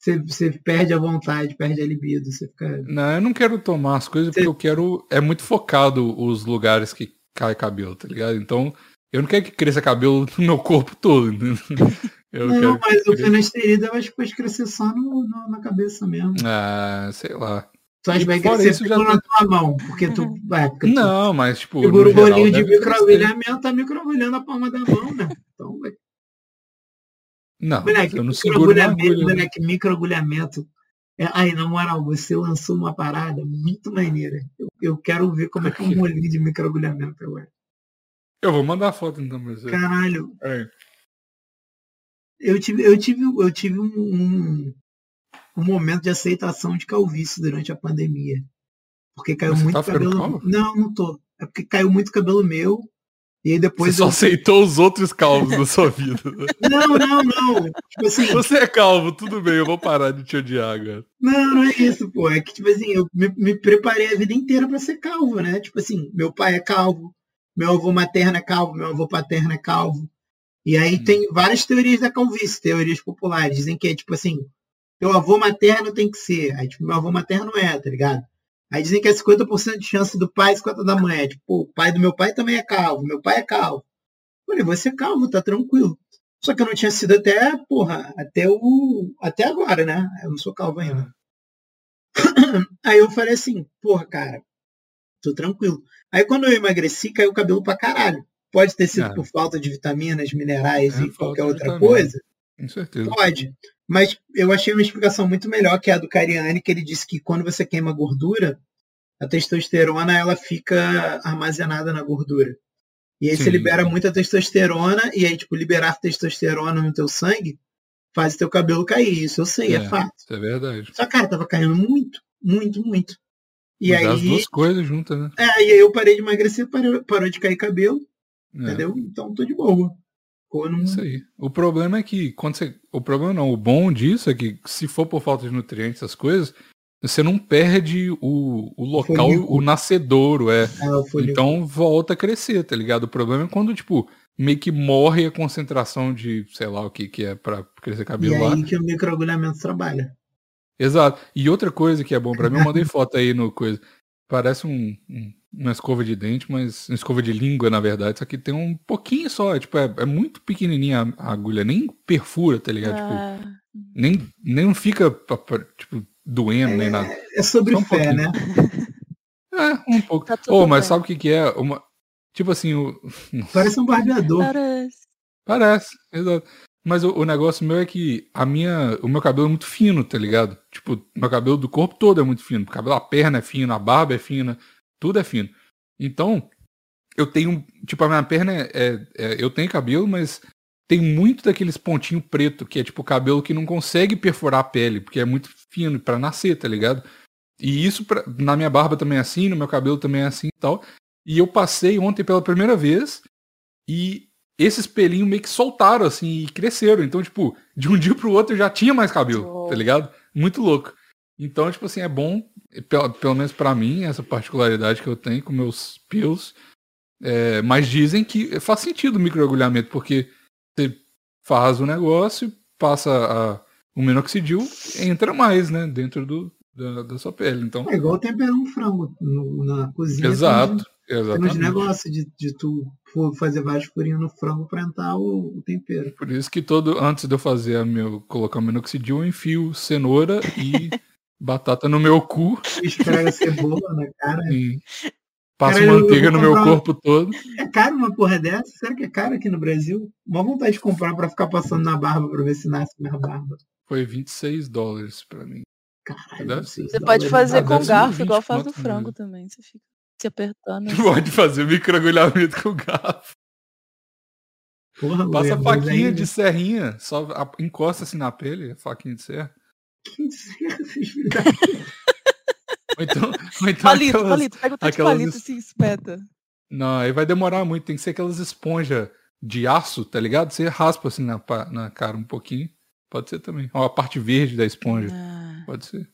você, você perde a vontade, perde a libido, você fica. Não, eu não quero tomar as coisas você... porque eu quero. É muito focado os lugares que cai cabelo, tá ligado? Então, eu não quero que cresça cabelo *laughs* no meu corpo todo. Eu não, mas o finasterida vai depois crescer só no, no, na cabeça mesmo. Ah, sei lá. Só vai crescer já na tua mão, porque tu. É, porque não, mas tipo. Segura o bolinho de microagulhamento, tá microagulhando a palma da mão, né? Então vai não, moleque, eu não seguro agulha. Moleque, microagulhamento. É, aí, na moral, você lançou uma parada muito maneira. Eu, eu quero ver como é que é um *laughs* molinho de microagulhamento agora. Eu vou mandar a foto então pra você. Caralho. É. Eu tive, eu tive, eu tive um, um, um, momento de aceitação de calvície durante a pandemia. Porque caiu Mas muito tá cabelo. Não, não tô. É porque caiu muito cabelo meu e aí depois. Você eu... só aceitou os outros calvos da sua vida. *laughs* Não, não, não. Tipo assim. Você é calvo, tudo bem, eu vou parar de te odiar agora. Não, não é isso, pô. É que, tipo assim, eu me, me preparei a vida inteira para ser calvo, né? Tipo assim, meu pai é calvo, meu avô materno é calvo, meu avô paterno é calvo. E aí hum. tem várias teorias da calvície, teorias populares. Dizem que é tipo assim, teu avô materno tem que ser. Aí, tipo, meu avô materno é, tá ligado? Aí dizem que é 50% de chance do pai e 50% da mãe. É, tipo, o pai do meu pai também é calvo, meu pai é calvo. Eu falei, você é calvo, tá tranquilo. Só que eu não tinha sido até, porra, até o. Até agora, né? Eu não sou calvo ainda. *coughs* Aí eu falei assim, porra, cara, tô tranquilo. Aí quando eu emagreci, caiu o cabelo pra caralho. Pode ter sido é. por falta de vitaminas, minerais é, e qualquer outra coisa. Com certeza. Pode. Mas eu achei uma explicação muito melhor que a do Cariani, que ele disse que quando você queima gordura, a testosterona ela fica armazenada na gordura. E aí Sim. você libera muita testosterona, e aí, tipo, liberar testosterona no teu sangue faz teu cabelo cair. Isso eu sei, é, é fato. Isso é verdade. Só, cara, tava caindo muito, muito, muito. E Mas aí. As duas coisas juntas, né? É, e aí eu parei de emagrecer, parou, parou de cair cabelo. É. Entendeu? Então tô de boa. Isso aí. O problema é que quando você. O problema não, o bom disso é que se for por falta de nutrientes, essas coisas, você não perde o, o local, o nascedouro, é. é então volta a crescer, tá ligado? O problema é quando, tipo, meio que morre a concentração de, sei lá, o que, que é para crescer cabelo e lá. aí que o microagulhamento trabalha. Exato. E outra coisa que é bom para mim, eu mandei *laughs* foto aí no coisa. Parece um, um, uma escova de dente, mas uma escova de língua, na verdade. Só que tem um pouquinho só. Tipo, é, é muito pequenininha a agulha. Nem perfura, tá ligado? Tipo, ah. Tipo, nem, nem não fica, tipo, doendo, é, nem nada. É sobre um fé, né? É, um pouco. Tá oh, mas bem. sabe o que, que é? Uma, tipo assim, o. *laughs* Parece um barbeador. Parece. Parece, exato. Mas o, o, negócio meu é que a minha, o meu cabelo é muito fino, tá ligado? Tipo, meu cabelo do corpo todo é muito fino. O cabelo, a perna é fina, a barba é fina, tudo é fino. Então, eu tenho, tipo, a minha perna é, é, é eu tenho cabelo, mas tem muito daqueles pontinhos preto, que é tipo cabelo que não consegue perfurar a pele, porque é muito fino para nascer, tá ligado? E isso pra, na minha barba também é assim, no meu cabelo também é assim e tal. E eu passei ontem pela primeira vez e esses pelinhos meio que soltaram, assim, e cresceram. Então, tipo, de um dia pro outro eu já tinha mais cabelo, oh. tá ligado? Muito louco. Então, tipo assim, é bom, pelo, pelo menos para mim, essa particularidade que eu tenho com meus pelos. É, mas dizem que faz sentido o microagulhamento, porque você faz o negócio, passa a, o minoxidil, entra mais, né, dentro do, da, da sua pele. Então, é igual temperar um frango no, na cozinha. Exato. Exatamente. Tem negócio de, de tu fazer vários furinhos no frango para entrar o, o, tempero. Por isso que todo antes de eu fazer a meu colocar o minoxidil, eu enfio cenoura e *laughs* batata no meu cu. Esfrega cebola na cara. Sim. Passo cara, manteiga no meu corpo todo. É caro uma porra dessa? Será que é caro aqui no Brasil? Uma vontade de comprar para ficar passando na barba para ver se nasce minha barba. Foi 26 dólares para mim. Caralho, você pode fazer com garfo, igual faz do frango também. Você fica se apertando. Assim. Pode fazer microagulhamento com garfo. Porra, Passa a faquinha de serrinha, só encosta assim na pele, faquinha de serra. Que serra, ou então, ou então palito, aquelas, palito, pega o teu aquelas... palito e se espeta. Não, aí vai demorar muito, tem que ser aquelas esponjas de aço, tá ligado? Você raspa assim na, na cara um pouquinho. Pode ser também. Ó, a parte verde da esponja. Ah. Pode ser.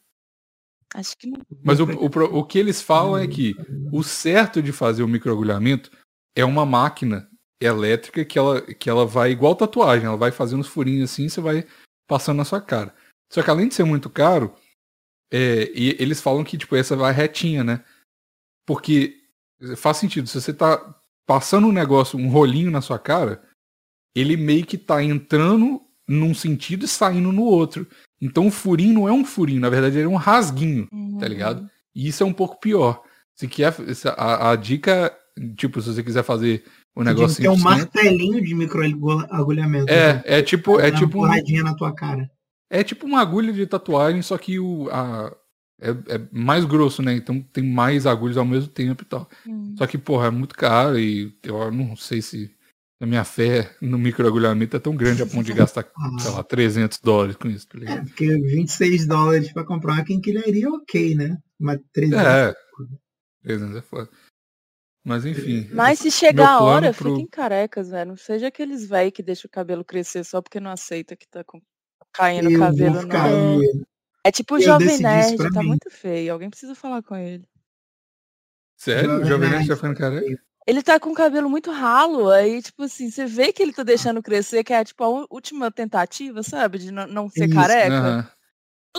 Acho que não. Mas o, o, o que eles falam é que o certo de fazer o microagulhamento é uma máquina elétrica que ela, que ela vai igual tatuagem, ela vai fazendo os furinhos assim e você vai passando na sua cara. Só que além de ser muito caro, é, e eles falam que tipo, essa vai retinha, né? Porque faz sentido, se você tá passando um negócio, um rolinho na sua cara, ele meio que tá entrando num sentido e saindo no outro. Então o furinho não é um furinho, na verdade ele é um rasguinho, uhum. tá ligado? E isso é um pouco pior. Se quer, a, a dica, tipo, se você quiser fazer o negócio. Tem um martelinho de microagulhamento. É, né? é tipo. É, tipo uma porradinha na tua cara. É tipo uma agulha de tatuagem, só que o, a, é, é, mais grosso, né? Então tem mais agulhas ao mesmo tempo e tal. Hum. Só que, porra, é muito caro e eu não sei se a minha fé no microagulhamento é tão grande a ponto de gastar, *laughs* ah. sei lá, 300 dólares com isso. Tá é, porque 26 dólares para comprar uma quinquilharia é ok, né? Mas 300 é, 300 é foda. Mas enfim. Mas se chegar a hora, pro... fiquem carecas, velho. Não seja aqueles velhos que deixam o cabelo crescer só porque não aceita que tá com... caindo o cabelo. Não. É tipo o Jovem Nerd, tá mim. muito feio. Alguém precisa falar com ele. Sério? O Jovem Nerd tá ficando careca? Ele tá com o cabelo muito ralo, aí, tipo assim, você vê que ele tá deixando crescer, que é tipo a última tentativa, sabe? De não, não ser Isso, careca.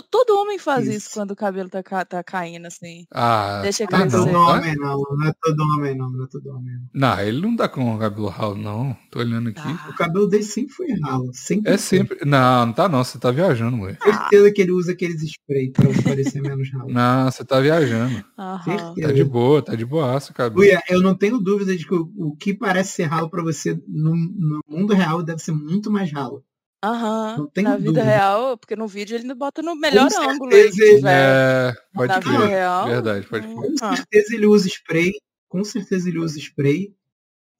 Todo homem faz isso, isso quando o cabelo tá, tá caindo, assim. Ah, Deixa crescer. Não é todo homem, não. Não é todo homem, não. Não é todo homem. Não, ele não tá com o cabelo ralo, não. Tô olhando aqui. Ah. O cabelo dele sempre foi ralo. Sempre é sempre. Não, não tá não. Você tá viajando, ué. Certeza que ele usa aqueles spray pra parecer menos ralo. Não, você tá viajando. Tá de boa, tá de boaça, cabelo. Uia, eu não tenho dúvida de que o, o que parece ser ralo pra você no, no mundo real deve ser muito mais ralo. Aham, na vida dúvida. real, porque no vídeo ele bota no melhor com ângulo aí que tiver. É, pode na vida real. Verdade, pode Com certeza ele usa spray, com certeza ele usa spray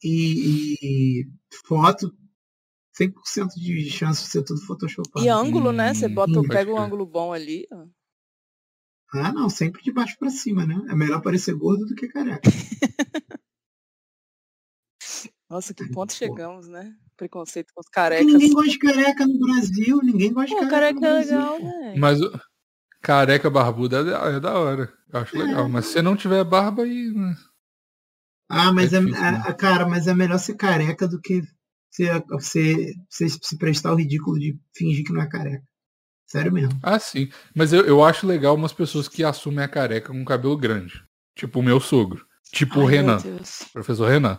e, e foto 100% de chance de ser tudo photoshopado. E ângulo, hum, né? Você bota, hum, pega um ângulo bom ali. Ah, não, sempre de baixo para cima, né? É melhor parecer gordo do que careca. *laughs* Nossa, que ponto chegamos, né? Preconceito com os carecas. Ninguém gosta de careca no Brasil, ninguém gosta Pô, de careca. careca é legal, velho. Mas careca barbuda é, é, da hora. Eu acho é. legal. Mas se você não tiver barba aí. Né? Ah, mas é, difícil, né? cara, mas é melhor ser careca do que você, você, você se prestar o ridículo de fingir que não é careca. Sério mesmo. Ah, sim. Mas eu, eu acho legal umas pessoas que assumem a careca com cabelo grande. Tipo o meu sogro. Tipo Ai, o Renan. Professor Renan.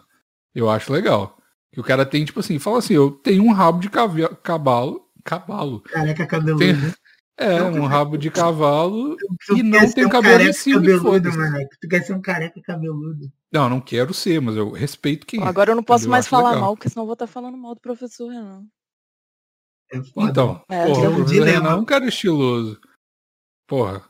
Eu acho legal. Que o cara tem, tipo assim, fala assim, eu tenho um rabo de cavalo. Cavalo. Careca cabeludo. Tem, *laughs* é, um rabo de cavalo e não tem cabelo em cima. Cabeludo, Tu quer ser um careca cabeludo. Não, não quero ser, mas eu respeito quem Agora é. eu não posso mais falar legal. mal, porque senão eu vou estar falando mal do professor Renan. É então, é, porra, o professor Renan é um cara estiloso. Porra.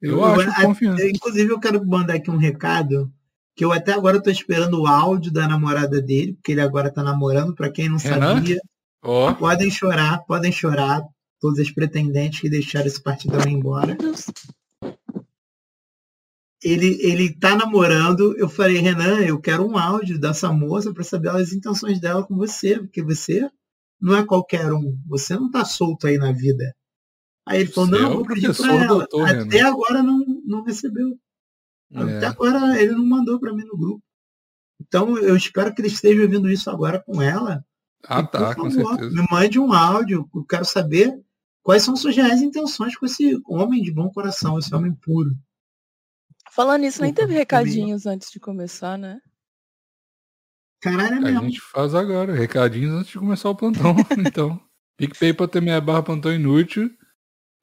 Eu, eu acho confiante. Inclusive, eu quero mandar aqui um recado que eu até agora estou esperando o áudio da namorada dele, porque ele agora está namorando, para quem não Renan? sabia. Oh. Podem chorar, podem chorar, todos os pretendentes que deixaram esse partidão embora. Ele, ele tá namorando, eu falei, Renan, eu quero um áudio dessa moça para saber as intenções dela com você, porque você não é qualquer um, você não tá solto aí na vida. Aí ele falou, você não, é vou pedir pra ela. Doutor, Até Renan. agora não, não recebeu. É. Até agora ele não mandou para mim no grupo. Então eu espero que ele esteja ouvindo isso agora com ela. Ah, e, tá, favor, com certeza. Me mande um áudio. Eu quero saber quais são suas reais intenções com esse homem de bom coração, esse homem puro. Falando nisso, nem teve recadinhos antes de começar, né? Caralho, é mesmo. A gente faz agora, recadinhos antes de começar o plantão. *laughs* então, PicPay.me barra plantão inútil.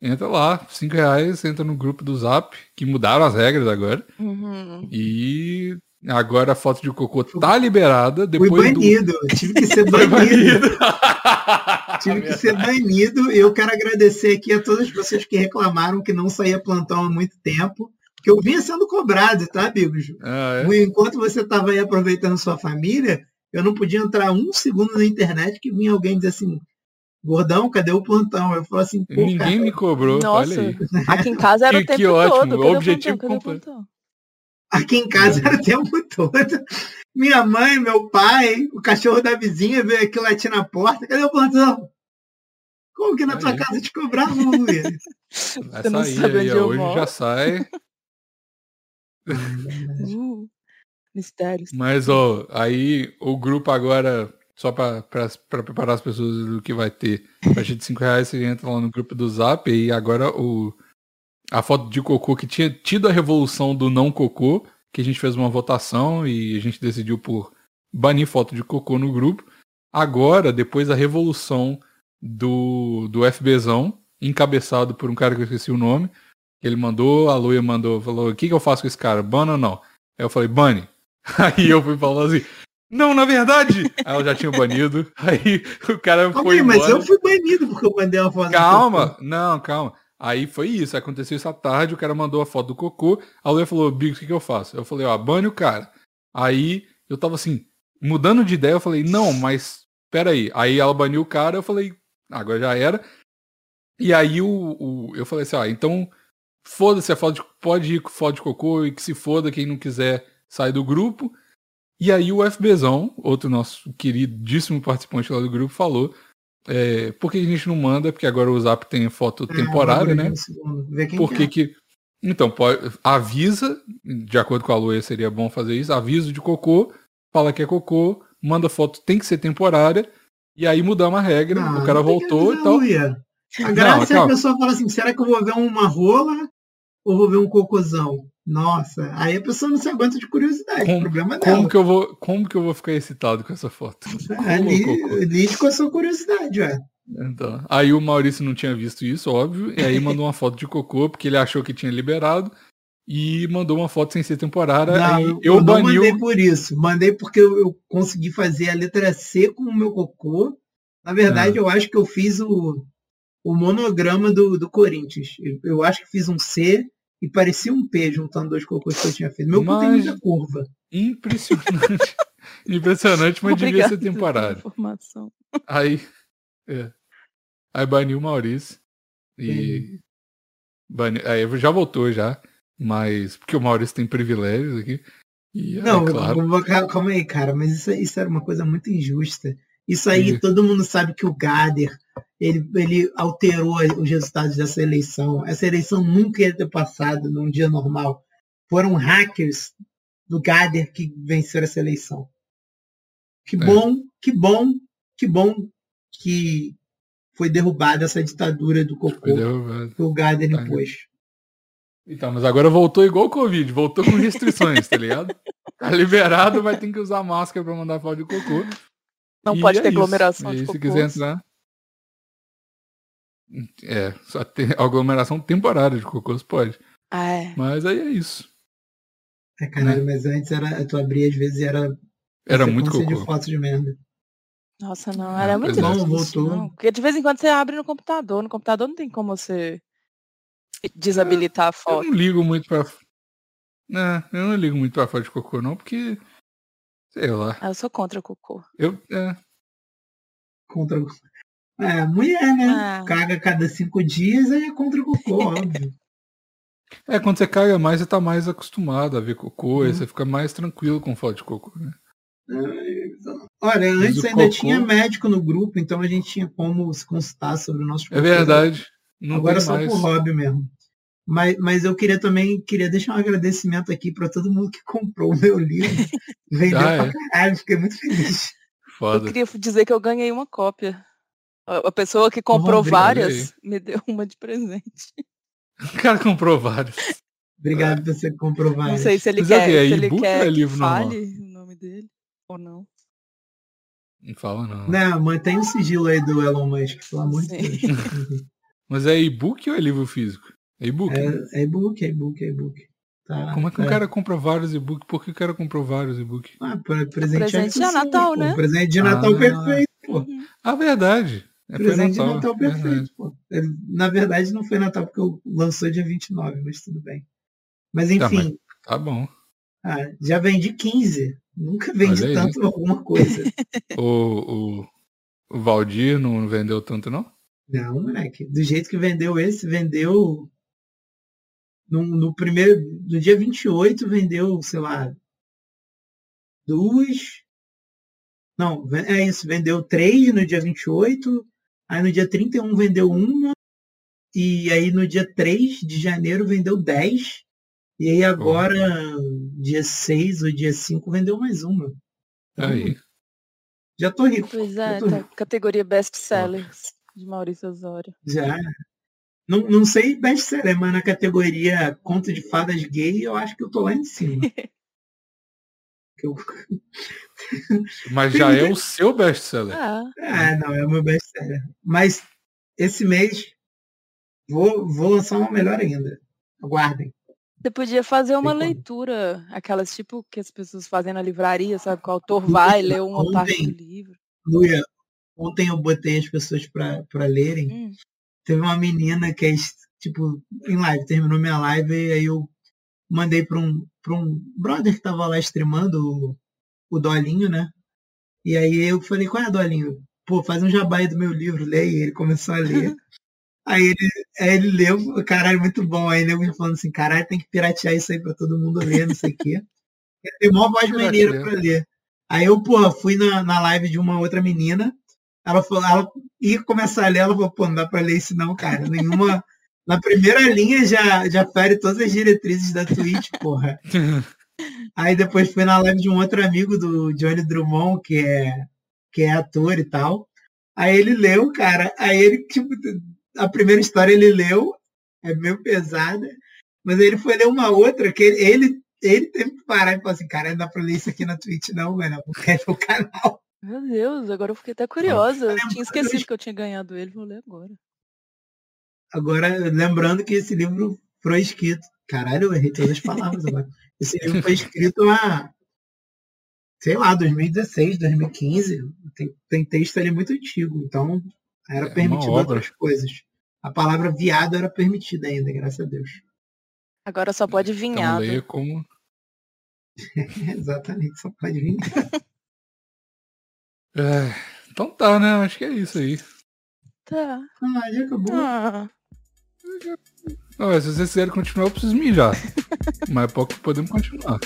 Entra lá, 5 reais, entra no grupo do Zap, que mudaram as regras agora. Uhum. E agora a foto de cocô tá liberada. Depois Fui banido, *laughs* do... *laughs* tive que ser banido. tive que ser banido. Eu quero agradecer aqui a todas as pessoas que reclamaram que não saía plantão há muito tempo. Que eu vinha sendo cobrado, tá, amigos? Ah, é? Enquanto você estava aí aproveitando sua família, eu não podia entrar um segundo na internet que vinha alguém dizer assim, Gordão, cadê o plantão? Eu falo assim, Ninguém cara, me cobrou, Nossa, olha aí. Aqui em casa era *laughs* o tempo que ótimo, todo. objetivo completo. Aqui em casa era o tempo todo. Minha mãe, meu pai, o cachorro da vizinha veio aqui latir na porta. Cadê o plantão? Como que na aí. tua casa te cobravam, Luiz? Você não sabe onde eu hoje já sai. *laughs* uh, mistérios. Mas, ó, aí o grupo agora só para preparar as pessoas do que vai ter. A partir de 5 reais você entra lá no grupo do Zap e agora o, a foto de cocô que tinha tido a revolução do não cocô, que a gente fez uma votação e a gente decidiu por banir foto de cocô no grupo. Agora, depois da revolução do, do FBzão, encabeçado por um cara que eu esqueci o nome, ele mandou, a Luia mandou, falou, o que, que eu faço com esse cara? Ban ou não? Aí eu falei, bane. *laughs* Aí eu fui falar assim, não, na verdade. *laughs* Aí ela já tinha banido. Aí o cara foi. Okay, mas eu fui banido porque eu mandei uma foto. Calma, não, calma. Aí foi isso, aconteceu isso à tarde, o cara mandou a foto do cocô, a Luia falou, Bigos, o que, que eu faço? Eu falei, ó, bane o cara. Aí eu tava assim, mudando de ideia, eu falei, não, mas peraí. Aí ela baniu o cara, eu falei, agora já era. E aí o, o eu falei assim, ó, então foda-se a foto de, pode ir com foto de cocô e que se foda quem não quiser sair do grupo. E aí o FBzão, outro nosso queridíssimo participante lá do grupo, falou é, por que a gente não manda, porque agora o Zap tem foto é, temporária, né? Por que que... Então, pode, avisa, de acordo com a Luia seria bom fazer isso, aviso de cocô, fala que é cocô, manda foto, tem que ser temporária, e aí mudar uma regra, não, o cara voltou e tal. A graça não, é a pessoa fala assim, será que eu vou ver uma rola ou vou ver um cocôzão? Nossa, aí a pessoa não se aguenta de curiosidade. Como, o problema dela. Como que, eu vou, como que eu vou ficar excitado com essa foto? Lide com a sua curiosidade, ué. Então, aí o Maurício não tinha visto isso, óbvio, e aí mandou uma foto de cocô, porque ele achou que tinha liberado, e mandou uma foto sem ser temporária. Não, eu, eu não mandei por isso, mandei porque eu, eu, consegui fazer a letra C com o meu cocô Na verdade, é. eu acho que eu fiz o, o monograma do, do Corinthians. Eu, eu, acho que fiz um C e parecia um P juntando dois cocôs que eu tinha feito. Meu mas... cu tem muita curva. Impressionante. *laughs* Impressionante, mas devia ser temporário. Aí, é. Aí baniu o Maurício. E. Bani... Aí já voltou já. Mas. Porque o Maurício tem privilégios aqui. E, não, é claro... calma aí, cara. Mas isso, isso era uma coisa muito injusta. Isso aí, todo mundo sabe que o Gader ele, ele alterou os resultados dessa eleição. Essa eleição nunca ia ter passado num dia normal. Foram hackers do Gader que venceram essa eleição. Que é. bom, que bom, que bom que foi derrubada essa ditadura do cocô que o Gader tá. impôs. Então, mas agora voltou igual o Covid, voltou com restrições, tá ligado? *laughs* Tá liberado, vai ter que usar máscara para mandar foto de cocô. Não e pode é ter aglomeração de cocô. Se quiser entrar. É, só tem *laughs* aglomeração temporária de cocôs pode. Ah, é. Mas aí é isso. É, caralho, né? mas antes era, tu abria às vezes e era. Era muito cocô. de foto de merda. Nossa, não, era ah, muito não, difícil. Voltou. Não. Porque de vez em quando você abre no computador. No computador não tem como você desabilitar a foto. Eu não ligo muito pra. Não, eu não ligo muito pra foto de cocô, não, porque. Sei lá. Ah, eu sou contra cocô. Eu. É. Contra. É, mulher, né? Ah. Caga cada cinco dias, aí é contra cocô, *laughs* óbvio. É, quando você caga mais, você tá mais acostumado a ver cocô, uhum. aí você fica mais tranquilo com foto de cocô, né? Olha, antes ainda cocô... tinha médico no grupo, então a gente tinha como se consultar sobre o nosso É verdade. Não Agora só mais. por hobby mesmo. Mas, mas eu queria também queria deixar um agradecimento aqui para todo mundo que comprou o meu livro. *laughs* Vendeu ah, é? pra caralho, fiquei muito feliz. Foda. Eu queria dizer que eu ganhei uma cópia. A pessoa que comprou várias me deu uma de presente. O cara comprou várias. Obrigado por você comprou várias. Não sei se ele Mas quer, é, se ele quer é livro que fale normal? o nome dele ou não. Não fala não. Não, mantém o sigilo aí do Elon Musk, pelo amor de Deus. *laughs* Mas é e-book ou é livro físico? É e-book? É, é e-book, é e-book, é e-book. Tá, Como é que é. o cara compra vários e-books? Por que o cara comprou vários e-books? Ah, presente, presente de Natal, pô. né? Presente de Natal ah, perfeito, pô. Uhum. Ah, verdade. É presente Natal, de Natal perfeito, verdade. pô. É, na verdade não foi Natal porque eu lançou dia 29, mas tudo bem. Mas enfim. Tá, mas tá bom. Ah, já vendi 15. Nunca vendi tanto alguma coisa. *laughs* o, o, o Valdir não vendeu tanto, não? Não, moleque. Do jeito que vendeu esse, vendeu. No, no primeiro. No dia 28, vendeu, sei lá. Duas. Não, é isso. Vendeu três no dia 28. Aí no dia 31 vendeu uma. E aí no dia 3 de janeiro vendeu 10. E aí agora, dia 6 ou dia 5, vendeu mais uma. Aí. Já tô rico. Pois é, tá. categoria best sellers de Maurício Osório. Já. Não, não sei best-seller, mas na categoria conto de fadas gay, eu acho que eu tô lá em cima. eu... *laughs* Mas já é o seu best-seller. Ah. É, não, é o meu best-seller. Mas esse mês vou, vou lançar uma melhor ainda. Aguardem. Você podia fazer uma leitura, aquelas tipo que as pessoas fazem na livraria, sabe? Que o autor vai ler uma ontem, parte do livro. Luia, ontem eu botei as pessoas para lerem. Hum. Teve uma menina que é tipo em live, terminou minha live e aí eu mandei para um, pra um brother que tava lá streamando o, o Dolinho, né? E aí eu falei, qual é, Dolinho? Pô, faz um jabá aí do meu livro, leia. E ele começou a ler. *laughs* Aí ele, aí ele leu, caralho, muito bom. Aí ele falando assim, caralho, tem que piratear isso aí pra todo mundo ler, não sei o quê. Ele tem uma voz maneira pra ler. Aí eu, pô, fui na, na live de uma outra menina, ela falou, ela ia começar a ler, ela falou, pô, não dá pra ler isso não, cara. Nenhuma. Na primeira linha já, já fere todas as diretrizes da Twitch, porra. Aí depois fui na live de um outro amigo do Johnny Drummond, que é, que é ator e tal. Aí ele leu, cara. Aí ele, tipo, a primeira história ele leu, é meio pesada, mas ele foi ler uma outra que ele, ele, ele teve que parar e falar assim, cara, não dá pra ler isso aqui na Twitch não, velho, porque é no canal. Meu Deus, agora eu fiquei até curiosa. Eu tinha esquecido que eu tinha ganhado ele, vou ler agora. Agora, lembrando que esse livro foi escrito. Caralho, eu errei todas as palavras agora. Esse livro foi escrito há sei lá, 2016, 2015. Tem, tem texto ali muito antigo, então era é permitido outras coisas. A palavra viado era permitida ainda, graças a Deus. Agora só pode então, vinhado. Então, como... *laughs* *laughs* Exatamente, só pode vir. É, então tá, né? Acho que é isso aí. Tá. Ah, já acabou. Ah. Não, se vocês quiserem continuar, eu preciso mijar. *laughs* Mas pouco podemos continuar.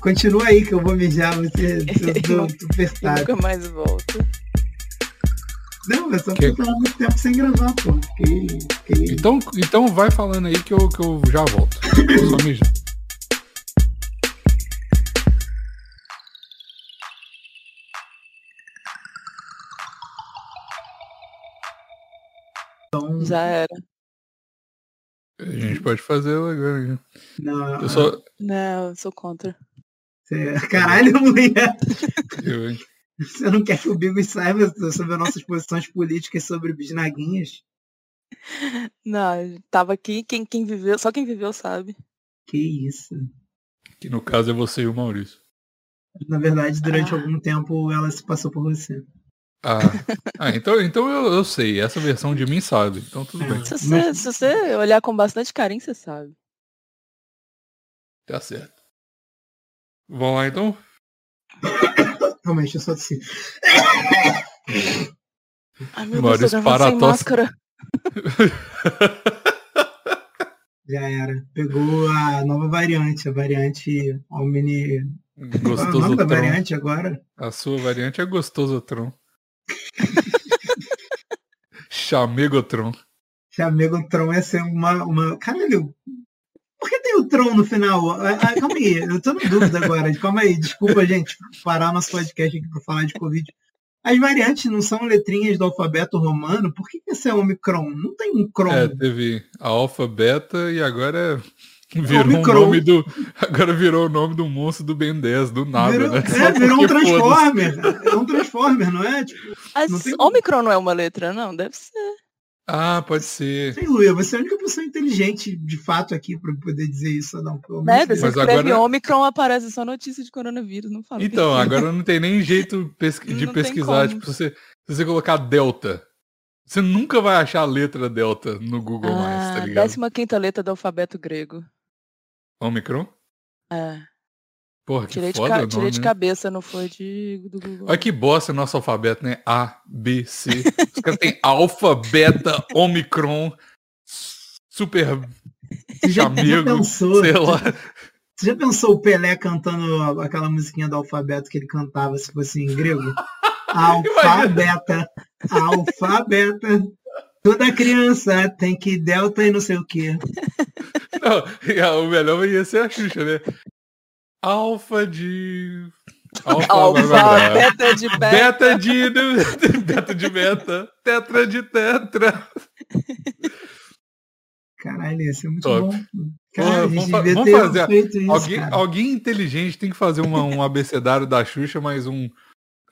Continua aí que eu vou mijar, você do, do *laughs* Nunca mais volto. Não, é só porque eu tava muito tempo sem gravar, pô. Fiquei, fiquei... Então, então vai falando aí que eu, que eu já volto. só mijar. Então... Já era. A gente pode fazer agora. Não, eu sou... não, eu sou contra. *laughs* Caralho, mulher. Você não quer que o Bigo saiba sobre as nossas posições políticas sobre bisnaguinhas? Não, tava aqui, quem, quem viveu, só quem viveu sabe. Que isso. Que no caso é você e o Maurício. Na verdade, durante ah. algum tempo ela se passou por você. Ah, ah então, então eu, eu sei, essa versão de mim sabe, então tudo é. bem. Se você, se você olhar com bastante carinho, você sabe. Tá certo. Vamos lá então? Deixa eu só descer. Ai meu Deus, Deus, para sem máscara. Já era. Pegou a nova variante, a variante Omni. Gostoso Qual é da variante agora? A sua variante é Gostosotron. Chamegotron. Chamegotron é ser uma, uma. Caralho, por que tem o Tron no final? Ah, calma aí, eu tô na dúvida agora. Calma aí, desculpa, gente, parar nosso podcast aqui para falar de Covid. As variantes não são letrinhas do alfabeto romano? Por que esse é Omicron? Não tem um Cron. É, teve a alfa, beta e agora *laughs* virou o nome do. *laughs* Agora virou o nome do monstro do Ben 10, do nada, virou, né? É, *laughs* virou um Transformer. É um Transformer, não é? Tipo, As, não tem... Omicron não é uma letra, não? Deve ser. Ah, pode ser. Sim, Luia, você é a única pessoa inteligente de fato aqui para poder dizer isso, não. Né? Você Mas escreve agora... Omicron, aparece só notícia de coronavírus, não fala. Então, agora não tem nem jeito de pesquisar. Tipo, se você, se você colocar Delta, você nunca vai achar a letra Delta no Google ah, mais, tá ligado? 15 letra do alfabeto grego. Omicron? É. Porra, que tirei foda de, ca... tirei de cabeça, não foi de do Google. Olha que bosta nosso alfabeto, né? A, B, C. Os caras têm alfa, beta, omicron, super chamego, sei lá. Você já pensou o Pelé cantando aquela musiquinha do alfabeto que ele cantava, se fosse em grego? *laughs* Alfa, beta, alfa, beta. Toda criança tem que delta e não sei o quê. *laughs* Não, o melhor ia ser a Xuxa, né? Alfa de. Alfa, Alfa beta de beta. Beta de. *laughs* Beta de beta. Tetra de tetra. Caralho, esse é muito Top. bom. Cara, vamos, vamos fazer. Isso, alguém, alguém inteligente tem que fazer uma, um abecedário da Xuxa, mais um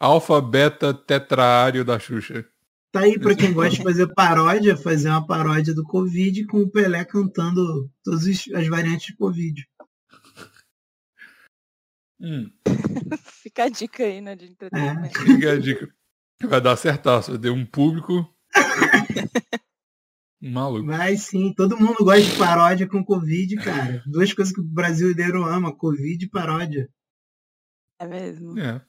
alfa, beta, tetraário da Xuxa. Tá aí para quem gosta de fazer paródia, fazer uma paródia do Covid com o Pelé cantando todas as variantes de Covid. Hum. *laughs* Fica a dica aí, né, de entretenimento. É. Fica a dica. Vai dar certaço, deu um público *laughs* maluco. Vai sim, todo mundo gosta de paródia com Covid, cara. Duas coisas que o brasileiro ama, Covid e paródia. É mesmo. É.